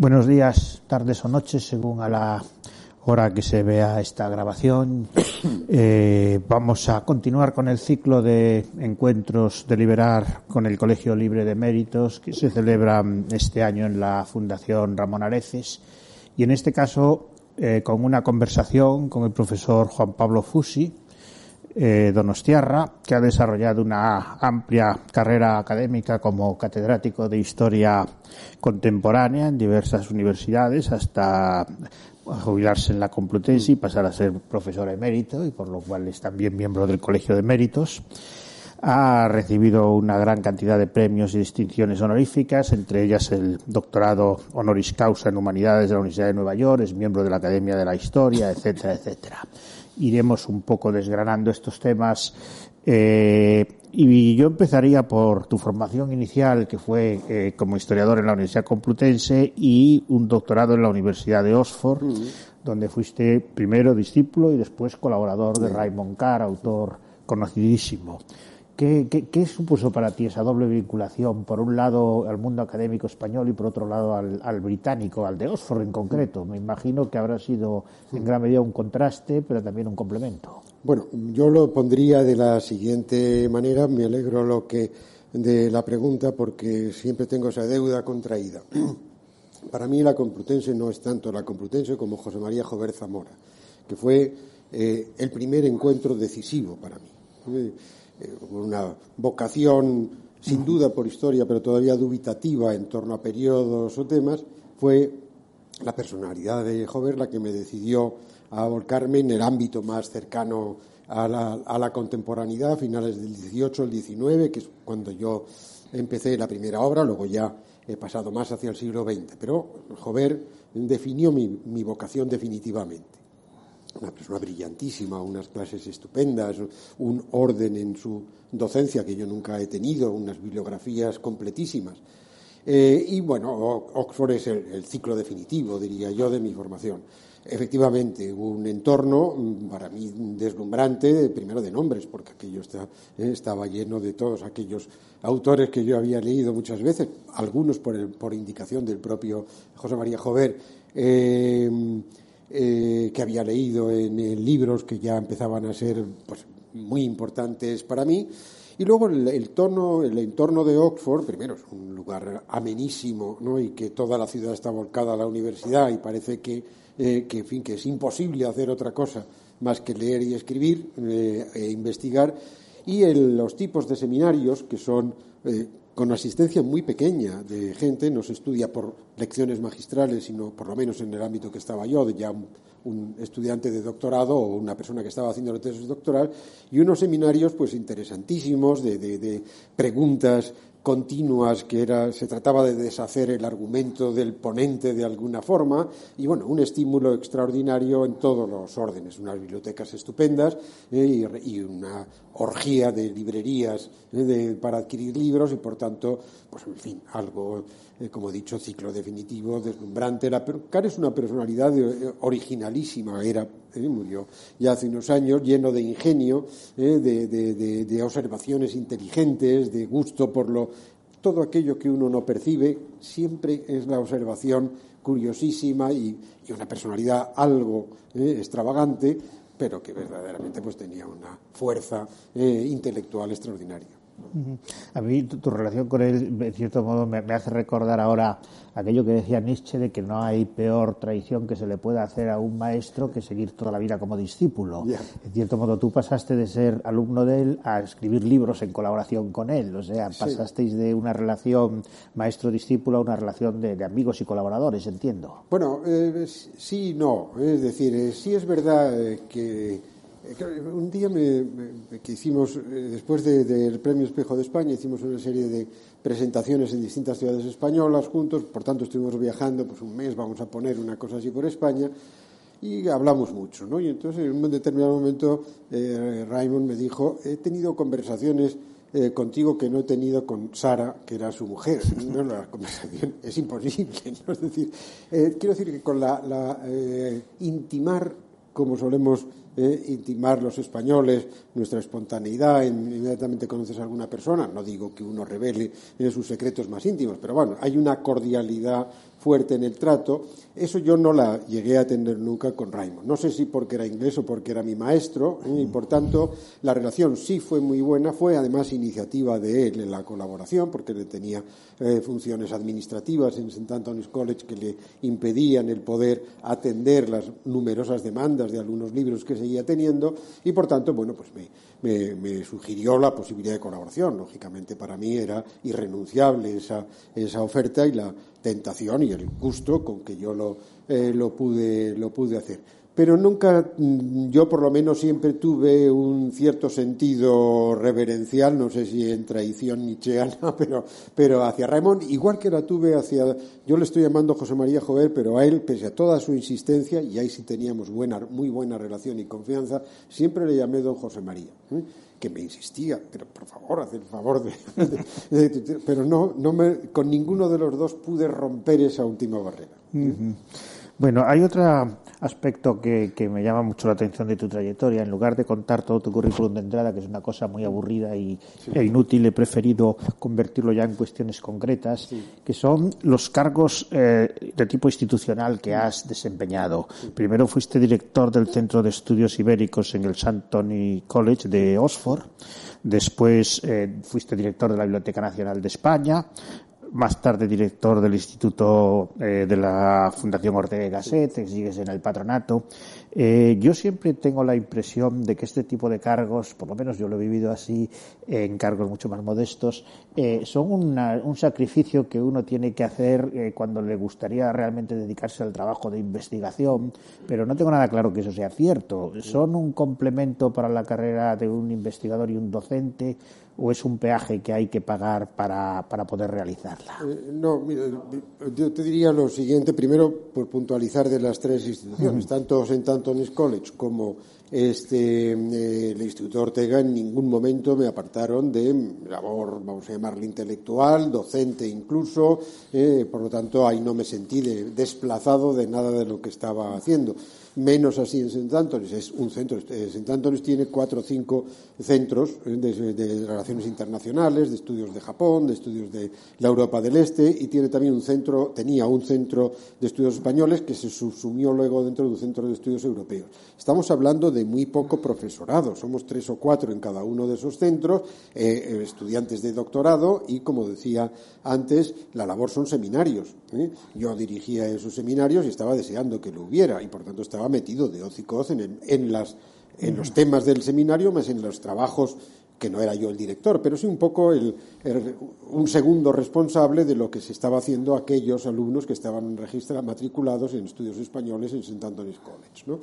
Buenos días, tardes o noches, según a la hora que se vea esta grabación. Eh, vamos a continuar con el ciclo de encuentros de Liberar con el Colegio Libre de Méritos que se celebra este año en la Fundación Ramón Areces y en este caso eh, con una conversación con el profesor Juan Pablo Fusi, eh, Donostiarra, que ha desarrollado una amplia carrera académica como catedrático de Historia Contemporánea en diversas universidades hasta jubilarse en la Complutense y pasar a ser profesor emérito y por lo cual es también miembro del Colegio de Méritos. Ha recibido una gran cantidad de premios y distinciones honoríficas, entre ellas el doctorado honoris causa en Humanidades de la Universidad de Nueva York, es miembro de la Academia de la Historia, etcétera, etcétera iremos un poco desgranando estos temas. Eh, y yo empezaría por tu formación inicial, que fue eh, como historiador en la Universidad Complutense y un doctorado en la Universidad de Oxford, mm. donde fuiste primero discípulo y después colaborador de Raymond Carr, autor conocidísimo. ¿Qué, supuso para ti esa doble vinculación, por un lado al mundo académico español y por otro lado al, británico, al de Oxford en concreto? Me imagino que habrá sido en gran medida un contraste, pero también un complemento. Bueno, yo lo pondría de la siguiente manera. Me alegro lo que de la pregunta porque siempre tengo esa deuda contraída. Para mí la Complutense no es tanto la Complutense como José María Jover Zamora, que fue eh, el primer encuentro decisivo para mí una vocación sin duda por historia, pero todavía dubitativa en torno a periodos o temas, fue la personalidad de Jover la que me decidió a volcarme en el ámbito más cercano a la, a la contemporaneidad, a finales del 18, el 19, que es cuando yo empecé la primera obra, luego ya he pasado más hacia el siglo XX. Pero Jover definió mi vocación definitivamente una persona brillantísima, unas clases estupendas, un orden en su docencia que yo nunca he tenido, unas bibliografías completísimas. Eh, y bueno, Oxford es el, ciclo definitivo, diría yo, de mi formación. Efectivamente, un entorno mm, para mí deslumbrante, primero de nombres, porque aquello eh, estaba lleno de todos aquellos autores que yo había leído muchas veces, algunos por, indicación del propio José María Jover. Eh, eh, que había leído en, libros que ya empezaban a ser pues, muy importantes para mí. Y luego el, tono, el entorno de Oxford, primero es un lugar amenísimo, ¿no? Y que toda la ciudad está volcada a la universidad y parece que, eh, que, en fin, que es imposible hacer otra cosa más que leer y escribir eh, e investigar. Y los tipos de seminarios que son con asistencia muy pequeña de gente, no se estudia por lecciones magistrales, sino por lo menos en el ámbito que estaba yo, de ya un, estudiante de doctorado o una persona que estaba haciendo la tesis doctoral, y unos seminarios pues interesantísimos de, preguntas continuas, que era, se trataba de deshacer el argumento del ponente de alguna forma, y bueno, un estímulo extraordinario en todos los órdenes, unas bibliotecas estupendas eh, y, una orgía de librerías eh, para adquirir libros y por tanto, pues en fin, algo, eh, como he dicho, ciclo definitivo, deslumbrante. La, Car es una personalidad originalísima, era, murió ya hace unos años, lleno de ingenio, de, observaciones inteligentes, de gusto por lo todo aquello que uno no percibe. Siempre es la observación curiosísima y, una personalidad algo eh, extravagante, pero que verdaderamente pues tenía una fuerza eh, intelectual extraordinaria. A mí tu, relación con él, de cierto modo, me, hace recordar ahora aquello que decía Nietzsche de que no hay peor traición que se le pueda hacer a un maestro que seguir toda la vida como discípulo. En cierto modo, tú pasaste de ser alumno de él a escribir libros en colaboración con él. O sea, pasasteis de una relación maestro-discípulo a una relación de, amigos y colaboradores, entiendo. Bueno, eh, sí y no. Es decir, eh, sí es verdad eh, que un día que hicimos, eh, después del Premio Espejo de España, hicimos una serie de presentaciones en distintas ciudades españolas juntos, por tanto estuvimos viajando, pues un mes vamos a poner una cosa así por España, y hablamos mucho, ¿no? Y entonces en un determinado momento eh, Raymond me dijo, he tenido conversaciones eh, contigo que no he tenido con Sara, que era su mujer. ¿no? La conversación es imposible, ¿no? Es decir, quiero decir que con la, la intimar, como solemos eh, intimar los españoles nuestra espontaneidad, inmediatamente conoces a alguna persona, no digo que uno revele sus secretos más íntimos, pero bueno, hay una cordialidad fuerte en el trato. Eso yo no la llegué a tener nunca con Raymond. No sé si porque era inglés o porque era mi maestro, ¿eh? y por tanto la relación sí fue muy buena. Fue además iniciativa de él en la colaboración, porque le tenía eh, funciones administrativas en St. Anthony's College que le impedían el poder atender las numerosas demandas de algunos libros que seguía teniendo, y por tanto, bueno, pues me, me, sugirió la posibilidad de colaboración. Lógicamente, para mí era irrenunciable esa, esa oferta y la tentación y el gusto con que yo lo, eh, lo, pude, lo pude hacer. Pero nunca, mm, yo por lo menos siempre tuve un cierto sentido reverencial, no sé si en traición nietzscheana, pero, pero hacia Ramón, igual que la tuve hacia, yo le estoy llamando José María Jover, pero a él, pese a toda su insistencia, y ahí sí teníamos buena, muy buena relación y confianza, siempre le llamé don José María. ¿eh? que me insistía, pero por favor, haz el favor de... pero no, no me, con ninguno de los dos pude romper esa última barrera. Bueno, hay otro aspecto que, me llama mucho la atención de tu trayectoria. En lugar de contar todo tu currículum de entrada, que es una cosa muy aburrida y, e inútil, he preferido convertirlo ya en cuestiones concretas, que son los cargos eh, de tipo institucional que has desempeñado. Primero fuiste director del Centro de Estudios Ibéricos en el St. Tony College de Oxford. Después eh, fuiste director de la Biblioteca Nacional de España, más tarde director del Instituto eh, de la Fundación Ortega y Gasset, sigues en el patronato. Eh, yo siempre tengo la impresión de que este tipo de cargos, por lo menos yo lo he vivido así, en cargos mucho más modestos, eh, son un sacrificio que uno tiene que hacer cuando le gustaría realmente dedicarse al trabajo de investigación, pero no tengo nada claro que eso sea cierto. ¿Son un complemento para la carrera de un investigador y un docente? O es un peaje que hay que pagar para, para poder realizarla? Eh, no, mira, yo te diría lo siguiente, primero por puntualizar de las tres instituciones, tanto St. Anthony's College como este, eh, el Instituto Ortega en ningún momento me apartaron de labor, vamos a llamarle intelectual, docente incluso, eh, por lo tanto ahí no me sentí desplazado de nada de lo que estaba haciendo menos así en St. Anthony's. Es un centro. Eh, St. Anthony's tiene cuatro o cinco centros eh, de, relaciones internacionales, de estudios de Japón, de estudios de la Europa del Este y tiene también un centro, tenía un centro de estudios españoles que se subsumió luego dentro de un centro de estudios europeos. Estamos hablando de muy poco profesorado. Somos tres o cuatro en cada uno de esos centros, eh, estudiantes de doctorado y, como decía antes, la labor son seminarios. Yo dirigía esos seminarios y estaba deseando que lo hubiera y, por tanto, estaba metido de hoz y coz en, los temas del seminario, más en los trabajos que no era yo el director, pero sí un poco el, un segundo responsable de lo que se estaba haciendo aquellos alumnos que estaban registrados, matriculados en estudios españoles en St. Anthony's College. ¿no?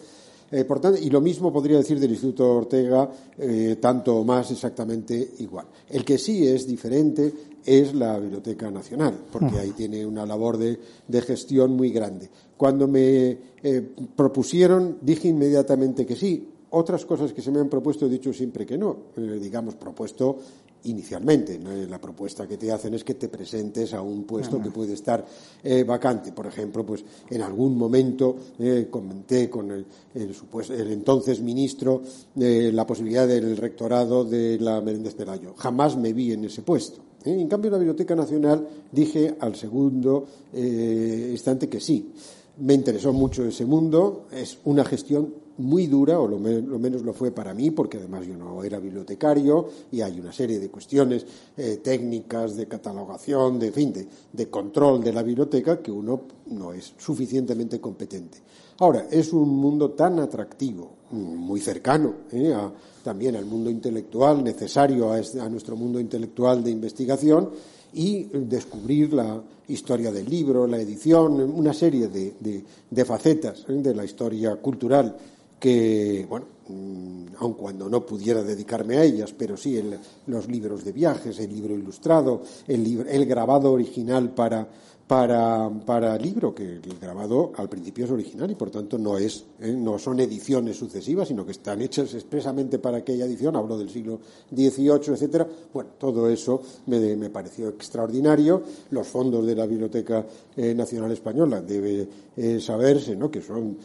Eh, por tanto, y lo mismo podría decir del Instituto Ortega, eh, tanto o más exactamente igual. El que sí es diferente es la Biblioteca Nacional, porque ahí tiene una labor de, de gestión muy grande. Cuando me eh, propusieron, dije inmediatamente que sí. Otras cosas que se me han propuesto he dicho siempre que no. Digamos, propuesto inicialmente. La propuesta que te hacen es que te presentes a un puesto que puede estar eh, vacante. Por ejemplo, pues en algún momento comenté con el, el, entonces ministro la posibilidad del rectorado de la Menéndez Pelayo. Jamás me vi en ese puesto. En cambio, en la Biblioteca Nacional dije al segundo instante que sí. Me interesó mucho ese mundo. Es una gestión muy dura, o lo, menos lo fue para mí, porque además yo no era bibliotecario y hay una serie de cuestiones eh, técnicas, de catalogación, de, fin, de, control de la biblioteca que uno no es suficientemente competente. Ahora, es un mundo tan atractivo, muy cercano eh, también al mundo intelectual, necesario a, a nuestro mundo intelectual de investigación, y descubrir la historia del libro, la edición, una serie de, facetas ¿eh? de la historia cultural que, bueno, mm, aun cuando no pudiera dedicarme a ellas, pero sí los libros de viajes, el libro ilustrado, el grabado original para para, para libro, que el grabado al principio es original y por tanto no, es, ¿eh? no son ediciones sucesivas, sino que están hechas expresamente para aquella edición, hablo del siglo XVIII, etcétera. Bueno, todo eso me, me pareció extraordinario. Los fondos de la Biblioteca eh, Nacional Española debe eh, saberse ¿no? que son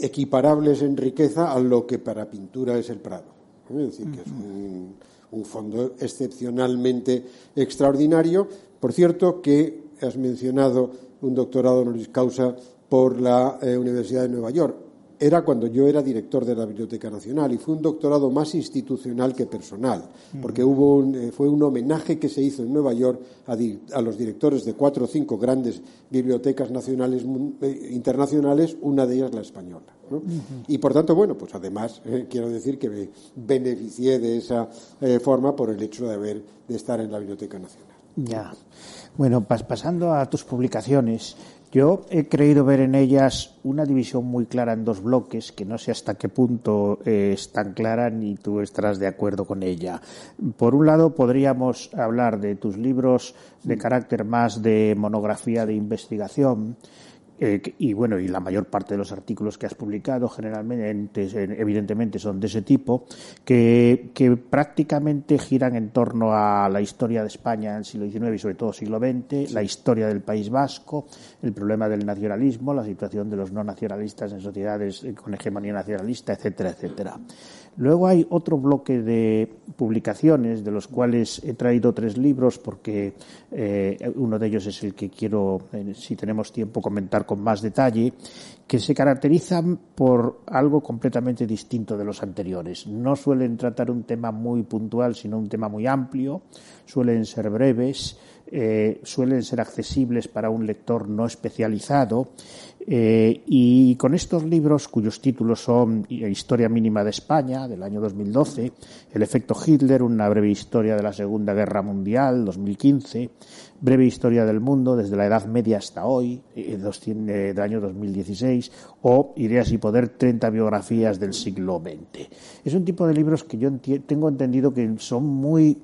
equiparables en riqueza a lo que para pintura es el Prado. Es decir, que es un, un fondo excepcionalmente extraordinario. Por cierto, que has mencionado un doctorado honoris causa por la eh, Universidad de Nueva York era cuando yo era director de la Biblioteca Nacional y fue un doctorado más institucional que personal, porque hubo eh, fue un homenaje que se hizo en Nueva York a, los directores de cuatro o cinco grandes bibliotecas nacionales eh, internacionales, una de ellas la española. Y por tanto, bueno, pues además eh, quiero decir que me beneficié de esa forma por el hecho de haber de estar en la Biblioteca Nacional. Ya. Bueno, pasando a tus publicaciones, yo he creído ver en ellas una división muy clara en dos bloques, que no sé hasta qué punto eh, es tan clara ni tú estarás de acuerdo con ella. Por un lado, podríamos hablar de tus libros de carácter más de monografía de investigación, eh, y bueno, y la mayor parte de los artículos que has publicado generalmente, evidentemente, son de ese tipo, que, que prácticamente giran en torno a la historia de España en el siglo XIX y sobre todo siglo XX, la historia del País Vasco, el problema del nacionalismo, la situación de los no nacionalistas en sociedades con hegemonía nacionalista, etcétera, etcétera. Luego hay otro bloque de publicaciones, de los cuales he traído tres libros, porque eh, uno de ellos es el que quiero, eh, si tenemos tiempo, comentar con más detalle, que se caracterizan por algo completamente distinto de los anteriores. No suelen tratar un tema muy puntual, sino un tema muy amplio, suelen ser breves, eh, suelen ser accesibles para un lector no especializado eh, y con estos libros, cuyos títulos son Historia mínima de España, del año 2012, El efecto Hitler, una breve historia de la Segunda Guerra Mundial, 2015, Breve historia del mundo desde la Edad Media hasta hoy, eh, eh, del año 2016, o Ideas y Poder, 30 biografías del siglo XX. Es un tipo de libros que yo tengo entendido que son muy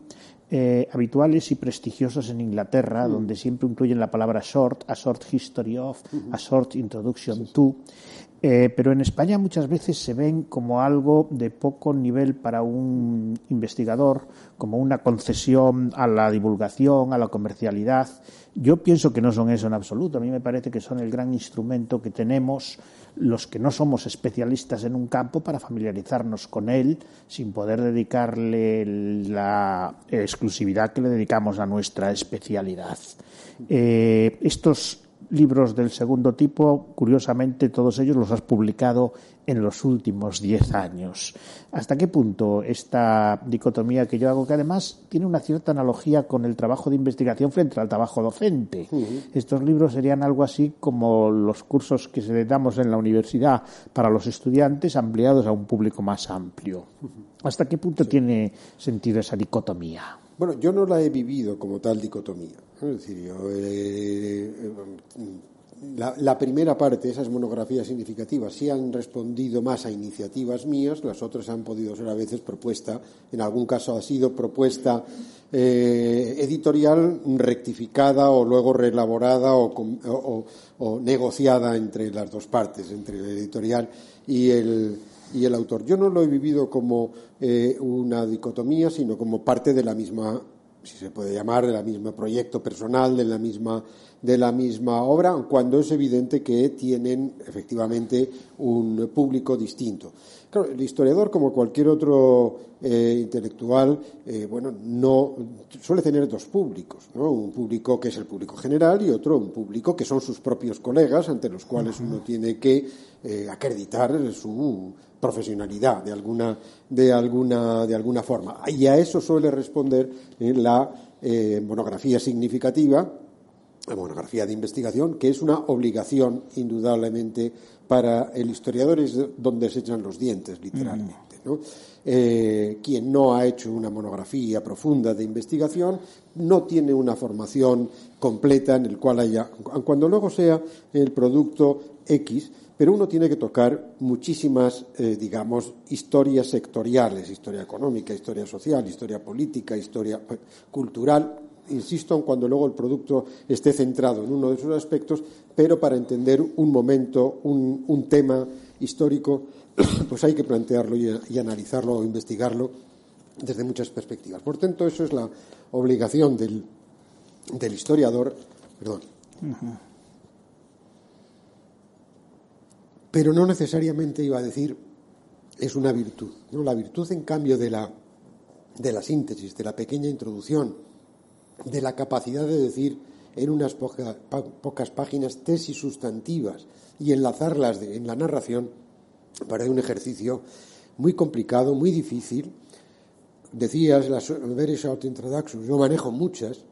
eh, habituales y prestigiosos en Inglaterra, mm. donde siempre incluyen la palabra short, a short history of, a short introduction to. Eh, pero en España muchas veces se ven como algo de poco nivel para un investigador, como una concesión a la divulgación, a la comercialidad. Yo pienso que no son eso en absoluto. A mí me parece que son el gran instrumento que tenemos los que no somos especialistas en un campo para familiarizarnos con él sin poder dedicarle la exclusividad que le dedicamos a nuestra especialidad. Eh, estos libros del segundo tipo, curiosamente, todos ellos los has publicado en los últimos diez años. ¿Hasta qué punto esta dicotomía que yo hago, que además tiene una cierta analogía con el trabajo de investigación frente al trabajo docente? Estos libros serían algo así como los cursos que se damos en la universidad para los estudiantes ampliados a un público más amplio. ¿Hasta qué punto tiene sentido esa dicotomía? Bueno, yo no la he vivido como tal dicotomía. Es decir, yo, eh, la, primera parte, esas monografías significativas, sí han respondido más a iniciativas mías, las otras han podido ser a veces propuesta, en algún caso ha sido propuesta eh, editorial rectificada o luego reelaborada o, o negociada entre las dos partes, entre el editorial y el, y el autor. Yo no lo he vivido como eh, una dicotomía, sino como parte de la misma, si se puede llamar, de la misma proyecto personal, de la misma, de la misma obra, cuando es evidente que tienen efectivamente un público distinto. Claro, el historiador, como cualquier otro eh, intelectual, eh, bueno, no suele tener dos públicos, ¿no? Un público que es el público general y otro un público que son sus propios colegas, ante los cuales uno tiene que acreditar su profesionalidad de alguna, de alguna, de alguna forma. Y a eso suele responder la eh, monografía significativa, la monografía de investigación, que es una obligación indudablemente para el historiador, es donde se echan los dientes, literalmente. Eh, quien no ha hecho una monografía profunda de investigación no tiene una formación completa en el cual haya, cuando luego sea el producto X, pero uno tiene que tocar muchísimas, eh, digamos, historias sectoriales, historia económica, historia social, historia política, historia eh, cultural, insisto, cuando luego el producto esté centrado en uno de esos aspectos, pero para entender un momento, un, tema histórico, pues hay que plantearlo y, analizarlo o investigarlo desde muchas perspectivas. Por tanto, eso es la obligación del, historiador. Perdón pero no necesariamente iba a decir es una virtud. ¿no? La virtud, en cambio, de la, de la síntesis, de la pequeña introducción, de la capacidad de decir en unas pocas páginas tesis sustantivas y enlazarlas en la narración parece un ejercicio muy complicado, muy difícil. Decías, las Very Short Introductions, yo manejo muchas,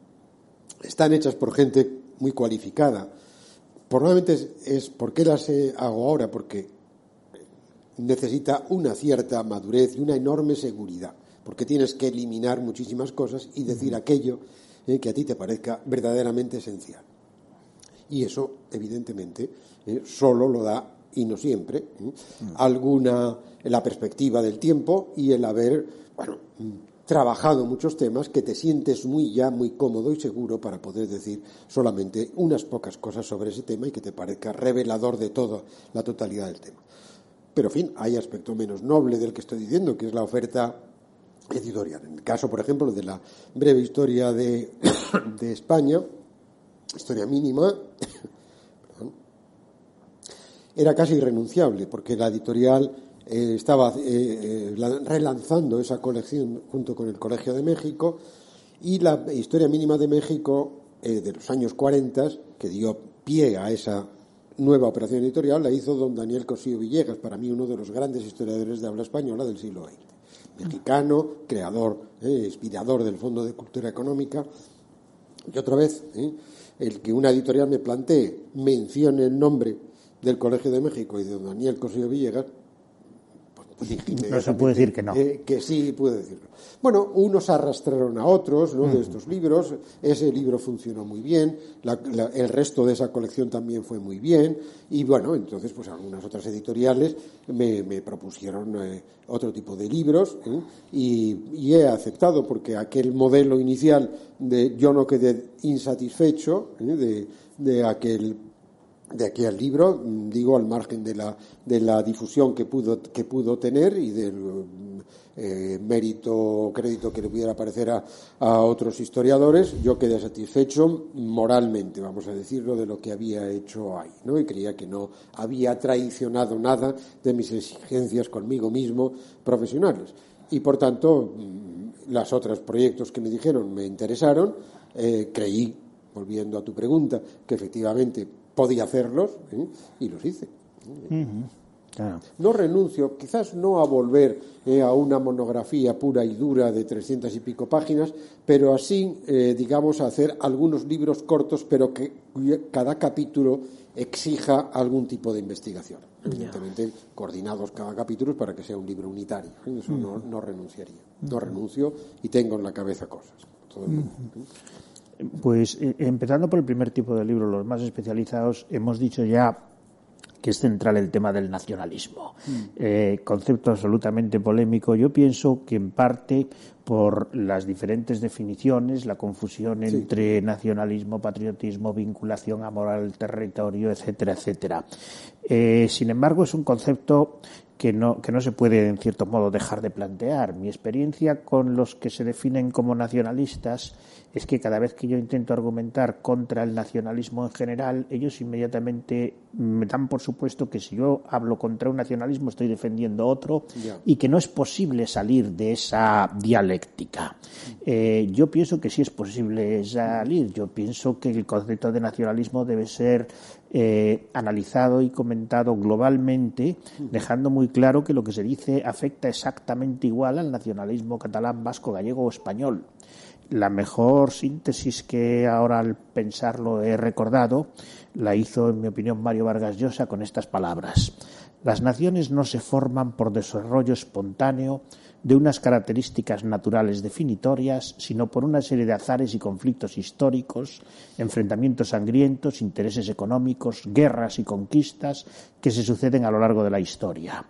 están hechas por gente muy cualificada. Probablemente es, es ¿por qué las hago ahora? Porque necesita una cierta madurez y una enorme seguridad, porque tienes que eliminar muchísimas cosas y decir aquello eh, que a ti te parezca verdaderamente esencial. Y eso, evidentemente, eh, solo lo da, y no siempre, eh, alguna la perspectiva del tiempo y el haber, bueno, trabajado muchos temas que te sientes muy ya muy cómodo y seguro para poder decir solamente unas pocas cosas sobre ese tema y que te parezca revelador de toda la totalidad del tema. Pero, en fin, hay aspecto menos noble del que estoy diciendo, que es la oferta editorial. En el caso, por ejemplo, de la breve historia de, España, historia mínima, era casi irrenunciable, porque la editorial eh, estaba eh, eh, relanzando esa colección junto con el Colegio de México y la historia mínima de México de los años 40, que dio pie a esa nueva operación editorial la hizo don Daniel Cosío Villegas, para mí uno de los grandes historiadores de habla española del siglo XX. Mexicano, creador, eh, inspirador del Fondo de Cultura Económica. Y otra vez, eh, el que una editorial me plantee, mencione el nombre del Colegio de México y de Daniel Cosío Villegas, no se puede decir que no. Eh, que sí puede decirlo. Bueno, unos arrastraron a otros ¿no? de estos libros. Ese libro funcionó muy bien. el resto de esa colección también fue muy bien. Y bueno, entonces, pues algunas otras editoriales me, propusieron eh, otro tipo de libros ¿eh? y, he aceptado porque aquel modelo inicial de yo no quedé insatisfecho de, de aquel de aquí al libro, digo, al margen de la, de la difusión que pudo, que pudo tener y del eh, mérito o crédito que le pudiera parecer a, a, otros historiadores, yo quedé satisfecho moralmente, vamos a decirlo, de lo que había hecho ahí, ¿no? Y creía que no había traicionado nada de mis exigencias conmigo mismo profesionales. Y por tanto, mm, los otros proyectos que me dijeron me interesaron, eh, creí, volviendo a tu pregunta, que efectivamente podía hacerlos ¿eh? y los hice. No renuncio, quizás no a volver eh, a una monografía pura y dura de trescientas y pico páginas, pero así, eh, digamos, a hacer algunos libros cortos, pero que cada capítulo exija algún tipo de investigación. Evidentemente, coordinados cada capítulo para que sea un libro unitario. Eso no, renunciaría. No renuncio y tengo en la cabeza cosas. Pues eh, empezando por el primer tipo de libro, los más especializados, hemos dicho ya que es central el tema del nacionalismo. Mm. Eh, concepto absolutamente polémico. Yo pienso que en parte por las diferentes definiciones, la confusión entre nacionalismo, patriotismo, vinculación a moral, territorio, etcétera, etcétera. Eh, sin embargo, es un concepto que no, que no se puede, en cierto modo, dejar de plantear. Mi experiencia con los que se definen como nacionalistas es que cada vez que yo intento argumentar contra el nacionalismo en general, ellos inmediatamente me dan por supuesto que si yo hablo contra un nacionalismo estoy defendiendo otro y que no es posible salir de esa dialéctica. Eh, yo pienso que sí es posible salir. Yo pienso que el concepto de nacionalismo debe ser eh, analizado y comentado globalmente, dejando muy claro que lo que se dice afecta exactamente igual al nacionalismo catalán, vasco, gallego o español. La mejor síntesis que ahora al pensarlo he recordado la hizo, en mi opinión, Mario Vargas Llosa con estas palabras. Las naciones no se forman por desarrollo espontáneo de unas características naturales definitorias, sino por una serie de azares y conflictos históricos, enfrentamientos sangrientos, intereses económicos, guerras y conquistas que se suceden a lo largo de la historia.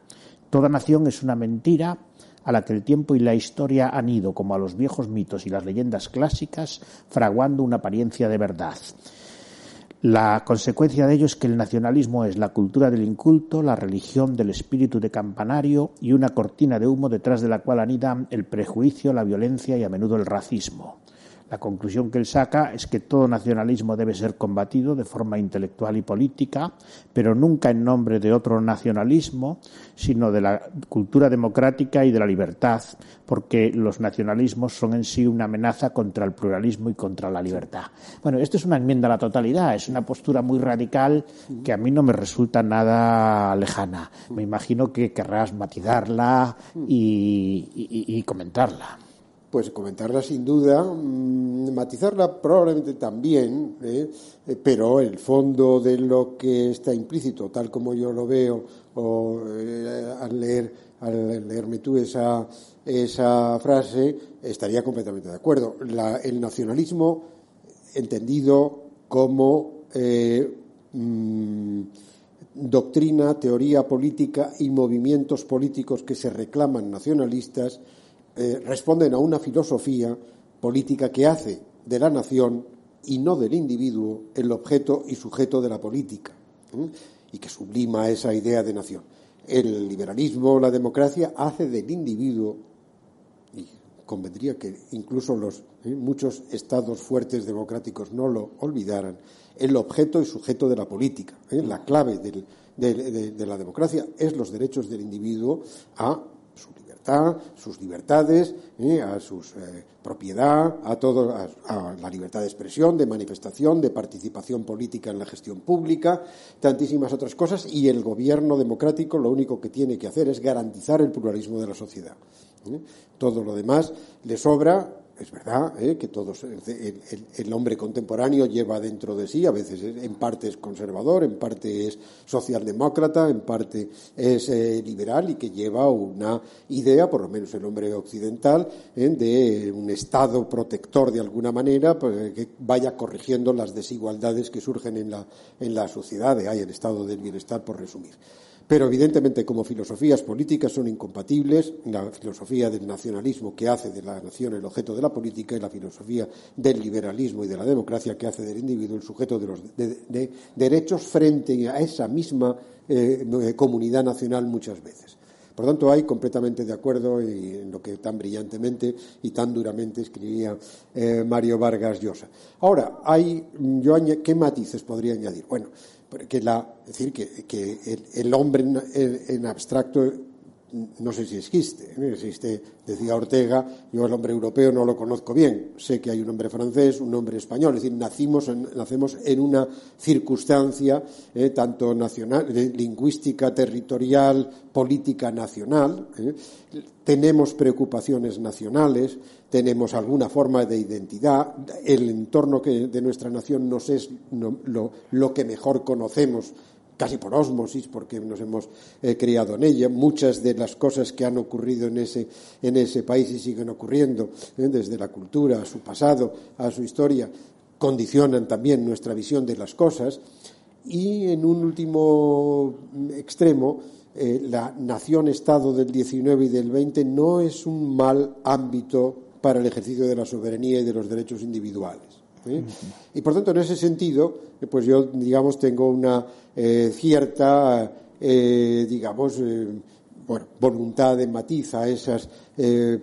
Toda nación es una mentira a la que el tiempo y la historia han ido, como a los viejos mitos y las leyendas clásicas, fraguando una apariencia de verdad. La consecuencia de ello es que el nacionalismo es la cultura del inculto, la religión del espíritu de campanario y una cortina de humo detrás de la cual anidan el prejuicio, la violencia y a menudo el racismo. La conclusión que él saca es que todo nacionalismo debe ser combatido de forma intelectual y política, pero nunca en nombre de otro nacionalismo, sino de la cultura democrática y de la libertad, porque los nacionalismos son en sí una amenaza contra el pluralismo y contra la libertad. Bueno, esto es una enmienda a la totalidad, es una postura muy radical que a mí no me resulta nada lejana. Me imagino que querrás matizarla y comentarla. Pues comentarla sin duda, mm, matizarla probablemente también, ¿eh? Eh, pero el fondo de lo que está implícito, tal como yo lo veo, o eh, al leer al leerme tú esa, esa frase, estaría completamente de acuerdo. el nacionalismo entendido como mm, doctrina, teoría política y movimientos políticos que se reclaman nacionalistas eh, responden a una filosofía política que hace de la nación y no del individuo el objeto y sujeto de la política y que sublima esa idea de nación. El liberalismo, la democracia, hace del individuo, y convendría que incluso los ¿eh? muchos estados fuertes democráticos no lo olvidaran, el objeto y sujeto de la política. ¿eh? La clave de la democracia es los derechos del individuo a sus libertades, ¿eh? a su eh, propiedad, a todo, a, la libertad de expresión, de manifestación, de participación política en la gestión pública, tantísimas otras cosas, y el gobierno democrático lo único que tiene que hacer es garantizar el pluralismo de la sociedad. ¿eh? Todo lo demás le sobra es verdad ¿eh? que todos el, hombre contemporáneo lleva dentro de sí, a veces en parte es conservador, en parte es socialdemócrata, en parte es eh, liberal y que lleva una idea, por lo menos el hombre occidental, ¿eh? de un Estado protector de alguna manera, pues, que vaya corrigiendo las desigualdades que surgen en la, en la sociedad, hay el estado del bienestar, por resumir. Pero evidentemente como filosofías políticas son incompatibles la filosofía del nacionalismo que hace de la nación el objeto de la política y la filosofía del liberalismo y de la democracia que hace del individuo el sujeto de los derechos frente a esa misma eh, comunidad nacional muchas veces. Por tanto, hay completamente de acuerdo en lo que tan brillantemente y tan duramente escribía eh, Mario Vargas Llosa. Ahora, hay, yo, ¿qué matices podría añadir? Bueno, que la, es decir, que, el, hombre en, abstracto no sé si existe, ¿eh? existe, decía Ortega, yo el hombre europeo no lo conozco bien, sé que hay un hombre francés, un hombre español, es decir, nacimos nacemos en una circunstancia eh, tanto nacional, lingüística, territorial, política nacional, ¿eh? tenemos preocupaciones nacionales, tenemos alguna forma de identidad, el entorno de nuestra nación nos es lo, que mejor conocemos casi por ósmosis, porque nos hemos eh, criado en ella. Muchas de las cosas que han ocurrido en ese, en ese país y siguen ocurriendo, ¿eh? desde la cultura a su pasado, a su historia, condicionan también nuestra visión de las cosas. Y en un último extremo, eh, la nación-estado del 19 y del 20 no es un mal ámbito para el ejercicio de la soberanía y de los derechos individuales. ¿eh? Y por tanto, en ese sentido, eh, pues yo, digamos, tengo una eh, cierta, digamos, voluntad de matiz a esas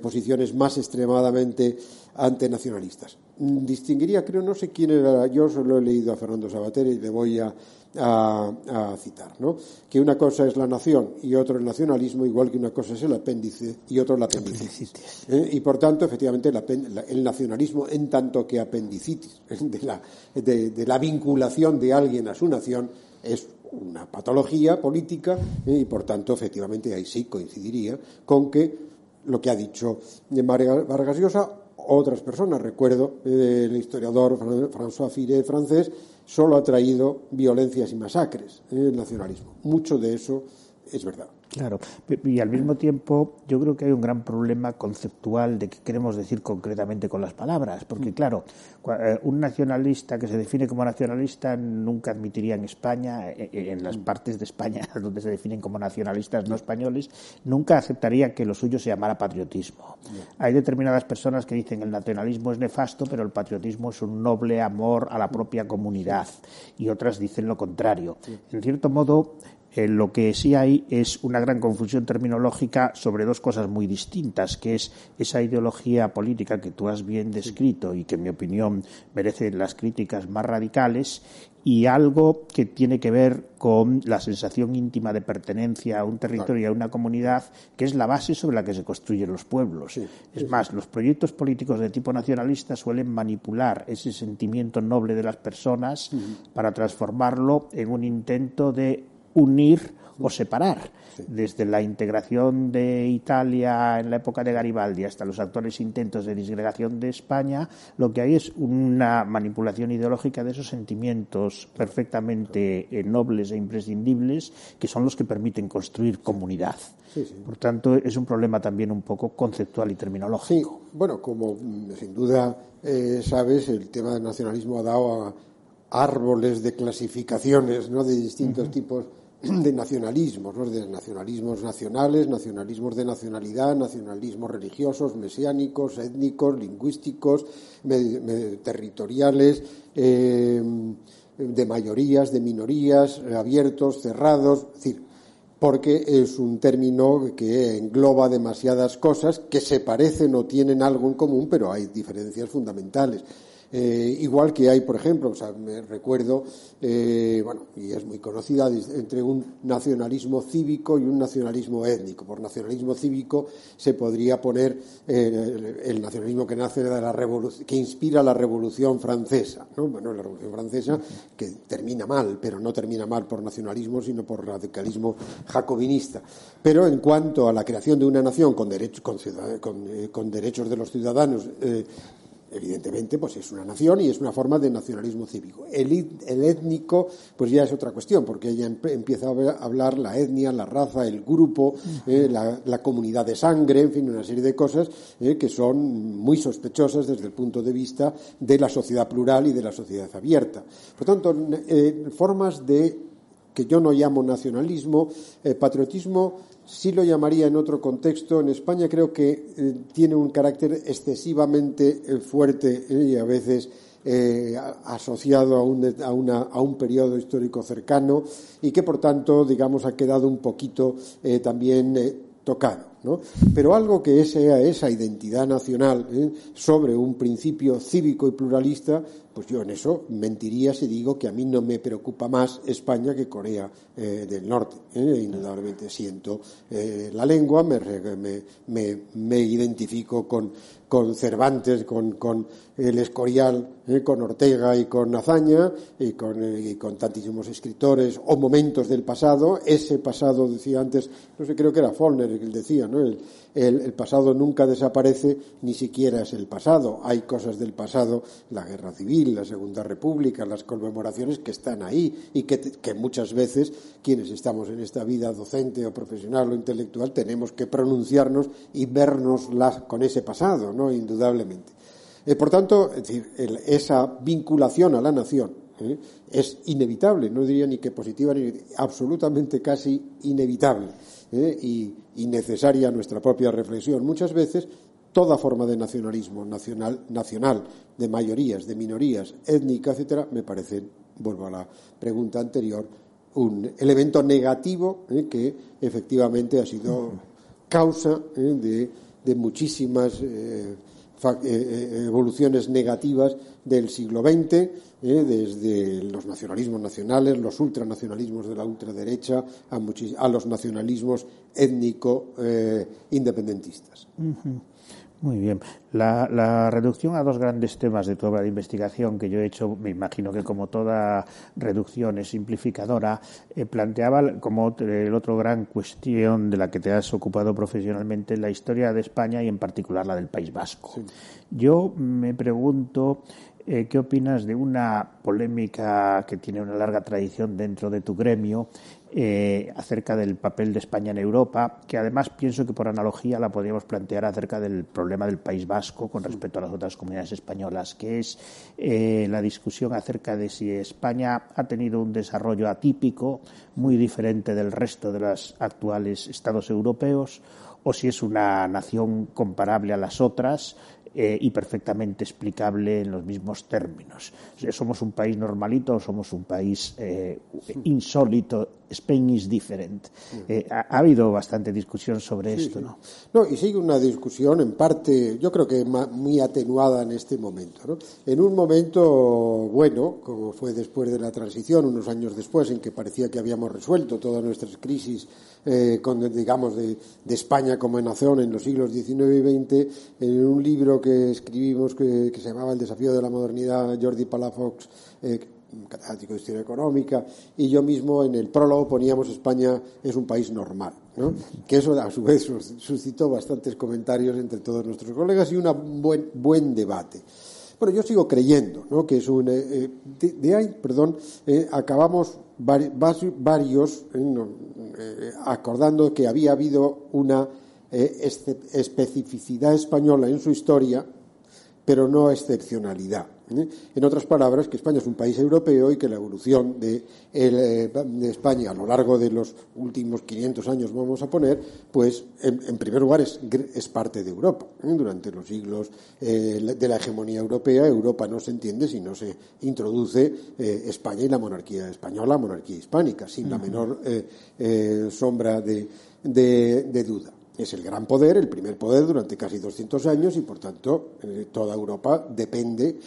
posiciones más extremadamente antenacionalistas. Distinguiría, creo, no sé quién era, yo solo he leído a Fernando Sabater y le voy a a, citar, ¿no? Que una cosa es la nación y otro el nacionalismo, igual que una cosa es el apéndice y otro el apendicitis. ¿eh? Y por tanto, efectivamente, el, nacionalismo, en tanto que apendicitis de la, de, la vinculación de alguien a su nación, es una patología política ¿eh? y por tanto, efectivamente, ahí sí coincidiría con que lo que ha dicho Vargas Llosa, otras personas, recuerdo eh, el historiador François Firé francés, solo ha traído violencias y masacres en el nacionalismo. Mucho de eso es verdad. Claro, y al mismo tiempo yo creo que hay un gran problema conceptual de qué queremos decir concretamente con las palabras, porque mm. claro, eh, un nacionalista que se define como nacionalista nunca admitiría en España, eh, eh, en las mm. partes de España donde se definen como nacionalistas no españoles, nunca aceptaría que lo suyo se llamara patriotismo. Hay determinadas personas que dicen el nacionalismo es nefasto, pero el patriotismo es un noble amor a la propia comunidad, y otras dicen lo contrario. En cierto modo, lo que sí hay es una una gran confusión terminológica sobre dos cosas muy distintas, que es esa ideología política que tú has bien descrito y que, en mi opinión, merece las críticas más radicales, y algo que tiene que ver con la sensación íntima de pertenencia a un territorio y a una comunidad, que es la base sobre la que se construyen los pueblos. es más, los proyectos políticos de tipo nacionalista suelen manipular ese sentimiento noble de las personas para transformarlo en un intento de unir o separar. Desde la integración de Italia en la época de Garibaldi hasta los actuales intentos de disgregación de España, lo que hay es una manipulación ideológica de esos sentimientos perfectamente eh, nobles e imprescindibles que son los que permiten construir comunidad. Por tanto, es un problema también un poco conceptual y terminológico. Bueno, como mm, sin duda eh, sabes, el tema del nacionalismo ha dado a árboles de clasificaciones ¿no? de distintos tipos de nacionalismos, ¿no? de nacionalismos nacionales, nacionalismos de nacionalidad, nacionalismos religiosos, mesiánicos, étnicos, lingüísticos, territoriales, eh, de mayorías, de minorías, abiertos, cerrados, es decir, porque es un término que engloba demasiadas cosas que se parecen o tienen algo en común, pero hay diferencias fundamentales. Eh, igual que hay, por ejemplo, o sea, me recuerdo, eh, bueno, y es muy conocida, entre un nacionalismo cívico y un nacionalismo étnico. Por nacionalismo cívico se podría poner eh, el nacionalismo que nace de la revolución, que inspira la Revolución Francesa, ¿no? Bueno, la Revolución Francesa que termina mal, pero no termina mal por nacionalismo, sino por radicalismo jacobinista. Pero en cuanto a la creación de una nación con, derechos, con, con derechos de los ciudadanos evidentemente, pues es una nación y es una forma de nacionalismo cívico. El, étnico, pues ya es otra cuestión, porque ella empieza a hablar la etnia, la raza, el grupo, eh, la, comunidad de sangre, en fin, una serie de cosas eh, que son muy sospechosas desde el punto de vista de la sociedad plural y de la sociedad abierta. Por tanto, eh, formas de que yo no llamo nacionalismo, patriotismo sí lo llamaría en otro contexto. En España creo que eh, tiene un carácter excesivamente eh, fuerte eh, y a veces asociado a un, a un, periodo histórico cercano y que, por tanto, digamos, ha quedado un poquito también tocado. ¿No? Pero algo que sea esa identidad nacional sobre un principio cívico y pluralista, pues yo en eso mentiría si digo que a mí no me preocupa más España que Corea eh, del Norte. ¿eh? Indudablemente siento eh, la lengua, me, identifico con, Cervantes, con, con, el Escorial, con Ortega y con Azaña y con, y con, tantísimos escritores o momentos del pasado. Ese pasado, decía antes, no sé, creo que era Follner el que decía, El, pasado nunca desaparece, ni siquiera es el pasado. Hay cosas del pasado, la guerra civil, la Segunda República, las conmemoraciones que están ahí y que, muchas veces quienes estamos en esta vida docente o profesional o intelectual tenemos que pronunciarnos y vernos con ese pasado. Indudablemente. Eh, por tanto, esa vinculación a la nación ¿eh? es inevitable, no diría ni que positiva ni absolutamente casi inevitable. ¿eh? y, necesaria nuestra propia reflexión. Muchas veces toda forma de nacionalismo nacional, nacional, de mayorías, de minorías, étnica, etcétera, me parece, vuelvo a la pregunta anterior, un elemento negativo ¿eh? que efectivamente ha sido causa ¿eh? de, muchísimas evoluciones negativas del siglo XX ¿eh? desde los nacionalismos nacionales, los ultranacionalismos de la ultraderecha, a, los nacionalismos étnico-independentistas. Eh, Muy bien. La, reducción a dos grandes temas de toda la investigación que yo he hecho, me imagino que como toda reducción es simplificadora, eh, planteaba como el otro gran cuestión de la que te has ocupado profesionalmente la historia de España y en particular la del País Vasco. Yo me pregunto eh, ¿Qué opinas de una polémica que tiene una larga tradición dentro de tu gremio eh, acerca del papel de España en Europa, que además pienso que por analogía la podríamos plantear acerca del problema del País Vasco con respecto a las otras comunidades españolas, que es eh, la discusión acerca de si España ha tenido un desarrollo atípico, muy diferente del resto de los actuales estados europeos, o si es una nación comparable a las otras, eh, y perfectamente explicable en los mismos términos. ¿Somos un país normalito o somos un país eh, insólito Spain is different. Eh, ha, habido bastante discusión sobre esto, ¿no? No, y sigue una discusión en parte, yo creo que muy atenuada en este momento. ¿no? En un momento bueno, como fue después de la transición, unos años después, en que parecía que habíamos resuelto todas nuestras crisis, eh, con, digamos, de, España como nación en los siglos XIX y XX, en un libro que escribimos que, se llamaba El desafío de la modernidad, Jordi Palafox, eh, catedrático de Historia Económica, y yo mismo en el prólogo poníamos España es un país normal, ¿no? que eso a su vez suscitó bastantes comentarios entre todos nuestros colegas y un buen, buen debate. Bueno, yo sigo creyendo ¿no? que es un. Eh, eh, de, ahí, perdón, eh, acabamos varios acordando que había habido una especificidad española en su historia, pero no excepcionalidad. ¿Eh? En otras palabras, que España es un país europeo y que la evolución de, eh, España a lo largo de los últimos 500 años, vamos a poner, pues en, primer lugar es, parte de Europa. ¿eh? Durante los siglos de la hegemonía europea, Europa no se entiende si no se introduce España y la monarquía española, monarquía hispánica, sin la menor sombra de duda es el gran poder, el primer poder durante casi 200 años y, por tanto, toda Europa depende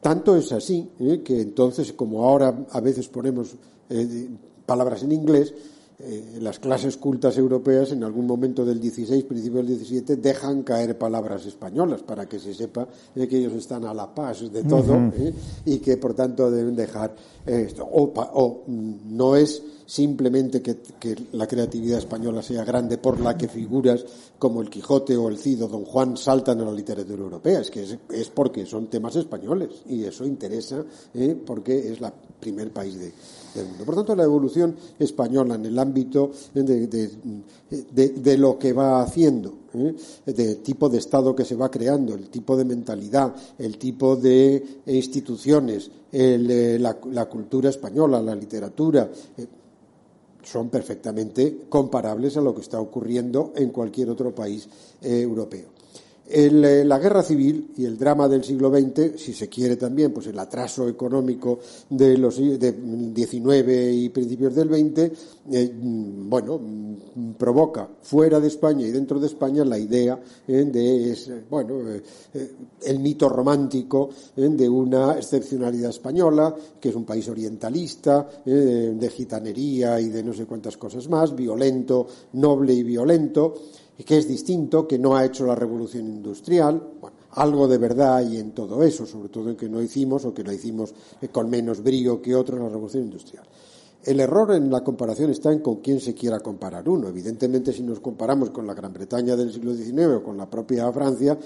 tanto es así ¿eh? que entonces, como ahora a veces ponemos eh, palabras en inglés, eh, las clases cultas europeas en algún momento del 16, principio del 17, dejan caer palabras españolas para que se sepa que ellos están a la paz de todo y que por tanto deben dejar esto. o no es simplemente que, la creatividad española sea grande por la que figuras como el Quijote o el Cid o Don Juan saltan a la literatura europea, es que es, porque son temas españoles y eso interesa ¿eh? porque es el primer país del mundo. Por tanto, la evolución española en el ámbito de, lo que va haciendo, ¿eh? de tipo de Estado que se va creando, el tipo de mentalidad, el tipo de instituciones, eh, la, cultura española, la literatura, son perfectamente comparables a lo que está ocurriendo en cualquier otro país eh, europeo. Eh, la guerra civil y el drama del siglo XX, si se quiere también, pues el atraso económico de los de 19 y principios del 20, eh, bueno, provoca fuera de España y dentro de España la idea de, bueno, el mito romántico de una excepcionalidad española, que es un país orientalista, de gitanería y de no sé cuántas cosas más, violento, noble y violento que es distinto, que no ha hecho la revolución industrial. Bueno, algo de verdad hay en todo eso, sobre todo en que no hicimos o que lo hicimos eh, con menos brío que otros en la revolución industrial. El error en la comparación está en con quién se quiera comparar uno. Evidentemente, si nos comparamos con la Gran Bretaña del siglo XIX o con la propia Francia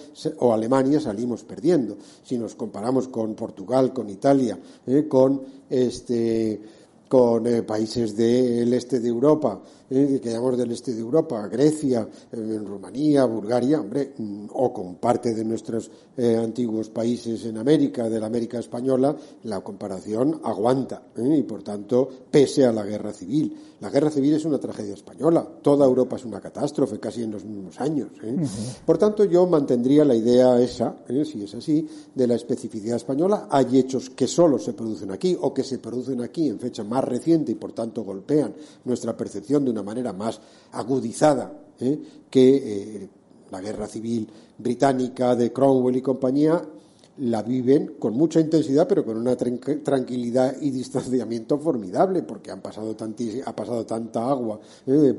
o Alemania, salimos perdiendo. Si nos comparamos con Portugal, con Italia, eh, con este eh, países del este de Europa, eh, que llamamos del este de Europa, Grecia, eh, Rumanía, Bulgaria, hombre, mm, o con parte de nuestros antiguos países en América, de la América española, la comparación aguanta y por tanto, pese a la guerra civil. La guerra civil es una tragedia española, toda Europa es una catástrofe, casi en los mismos años. Por tanto, yo mantendría la idea esa, si es así, de la especificidad española. Hay hechos que solo se producen aquí o que se producen aquí en fecha más reciente y por tanto golpean nuestra percepción de una manera más agudizada ¿eh? que eh, la guerra civil británica de Cromwell y compañía la viven con mucha intensidad, pero con una tranquilidad y distanciamiento formidable, porque han pasado ha pasado tanta agua ¿eh?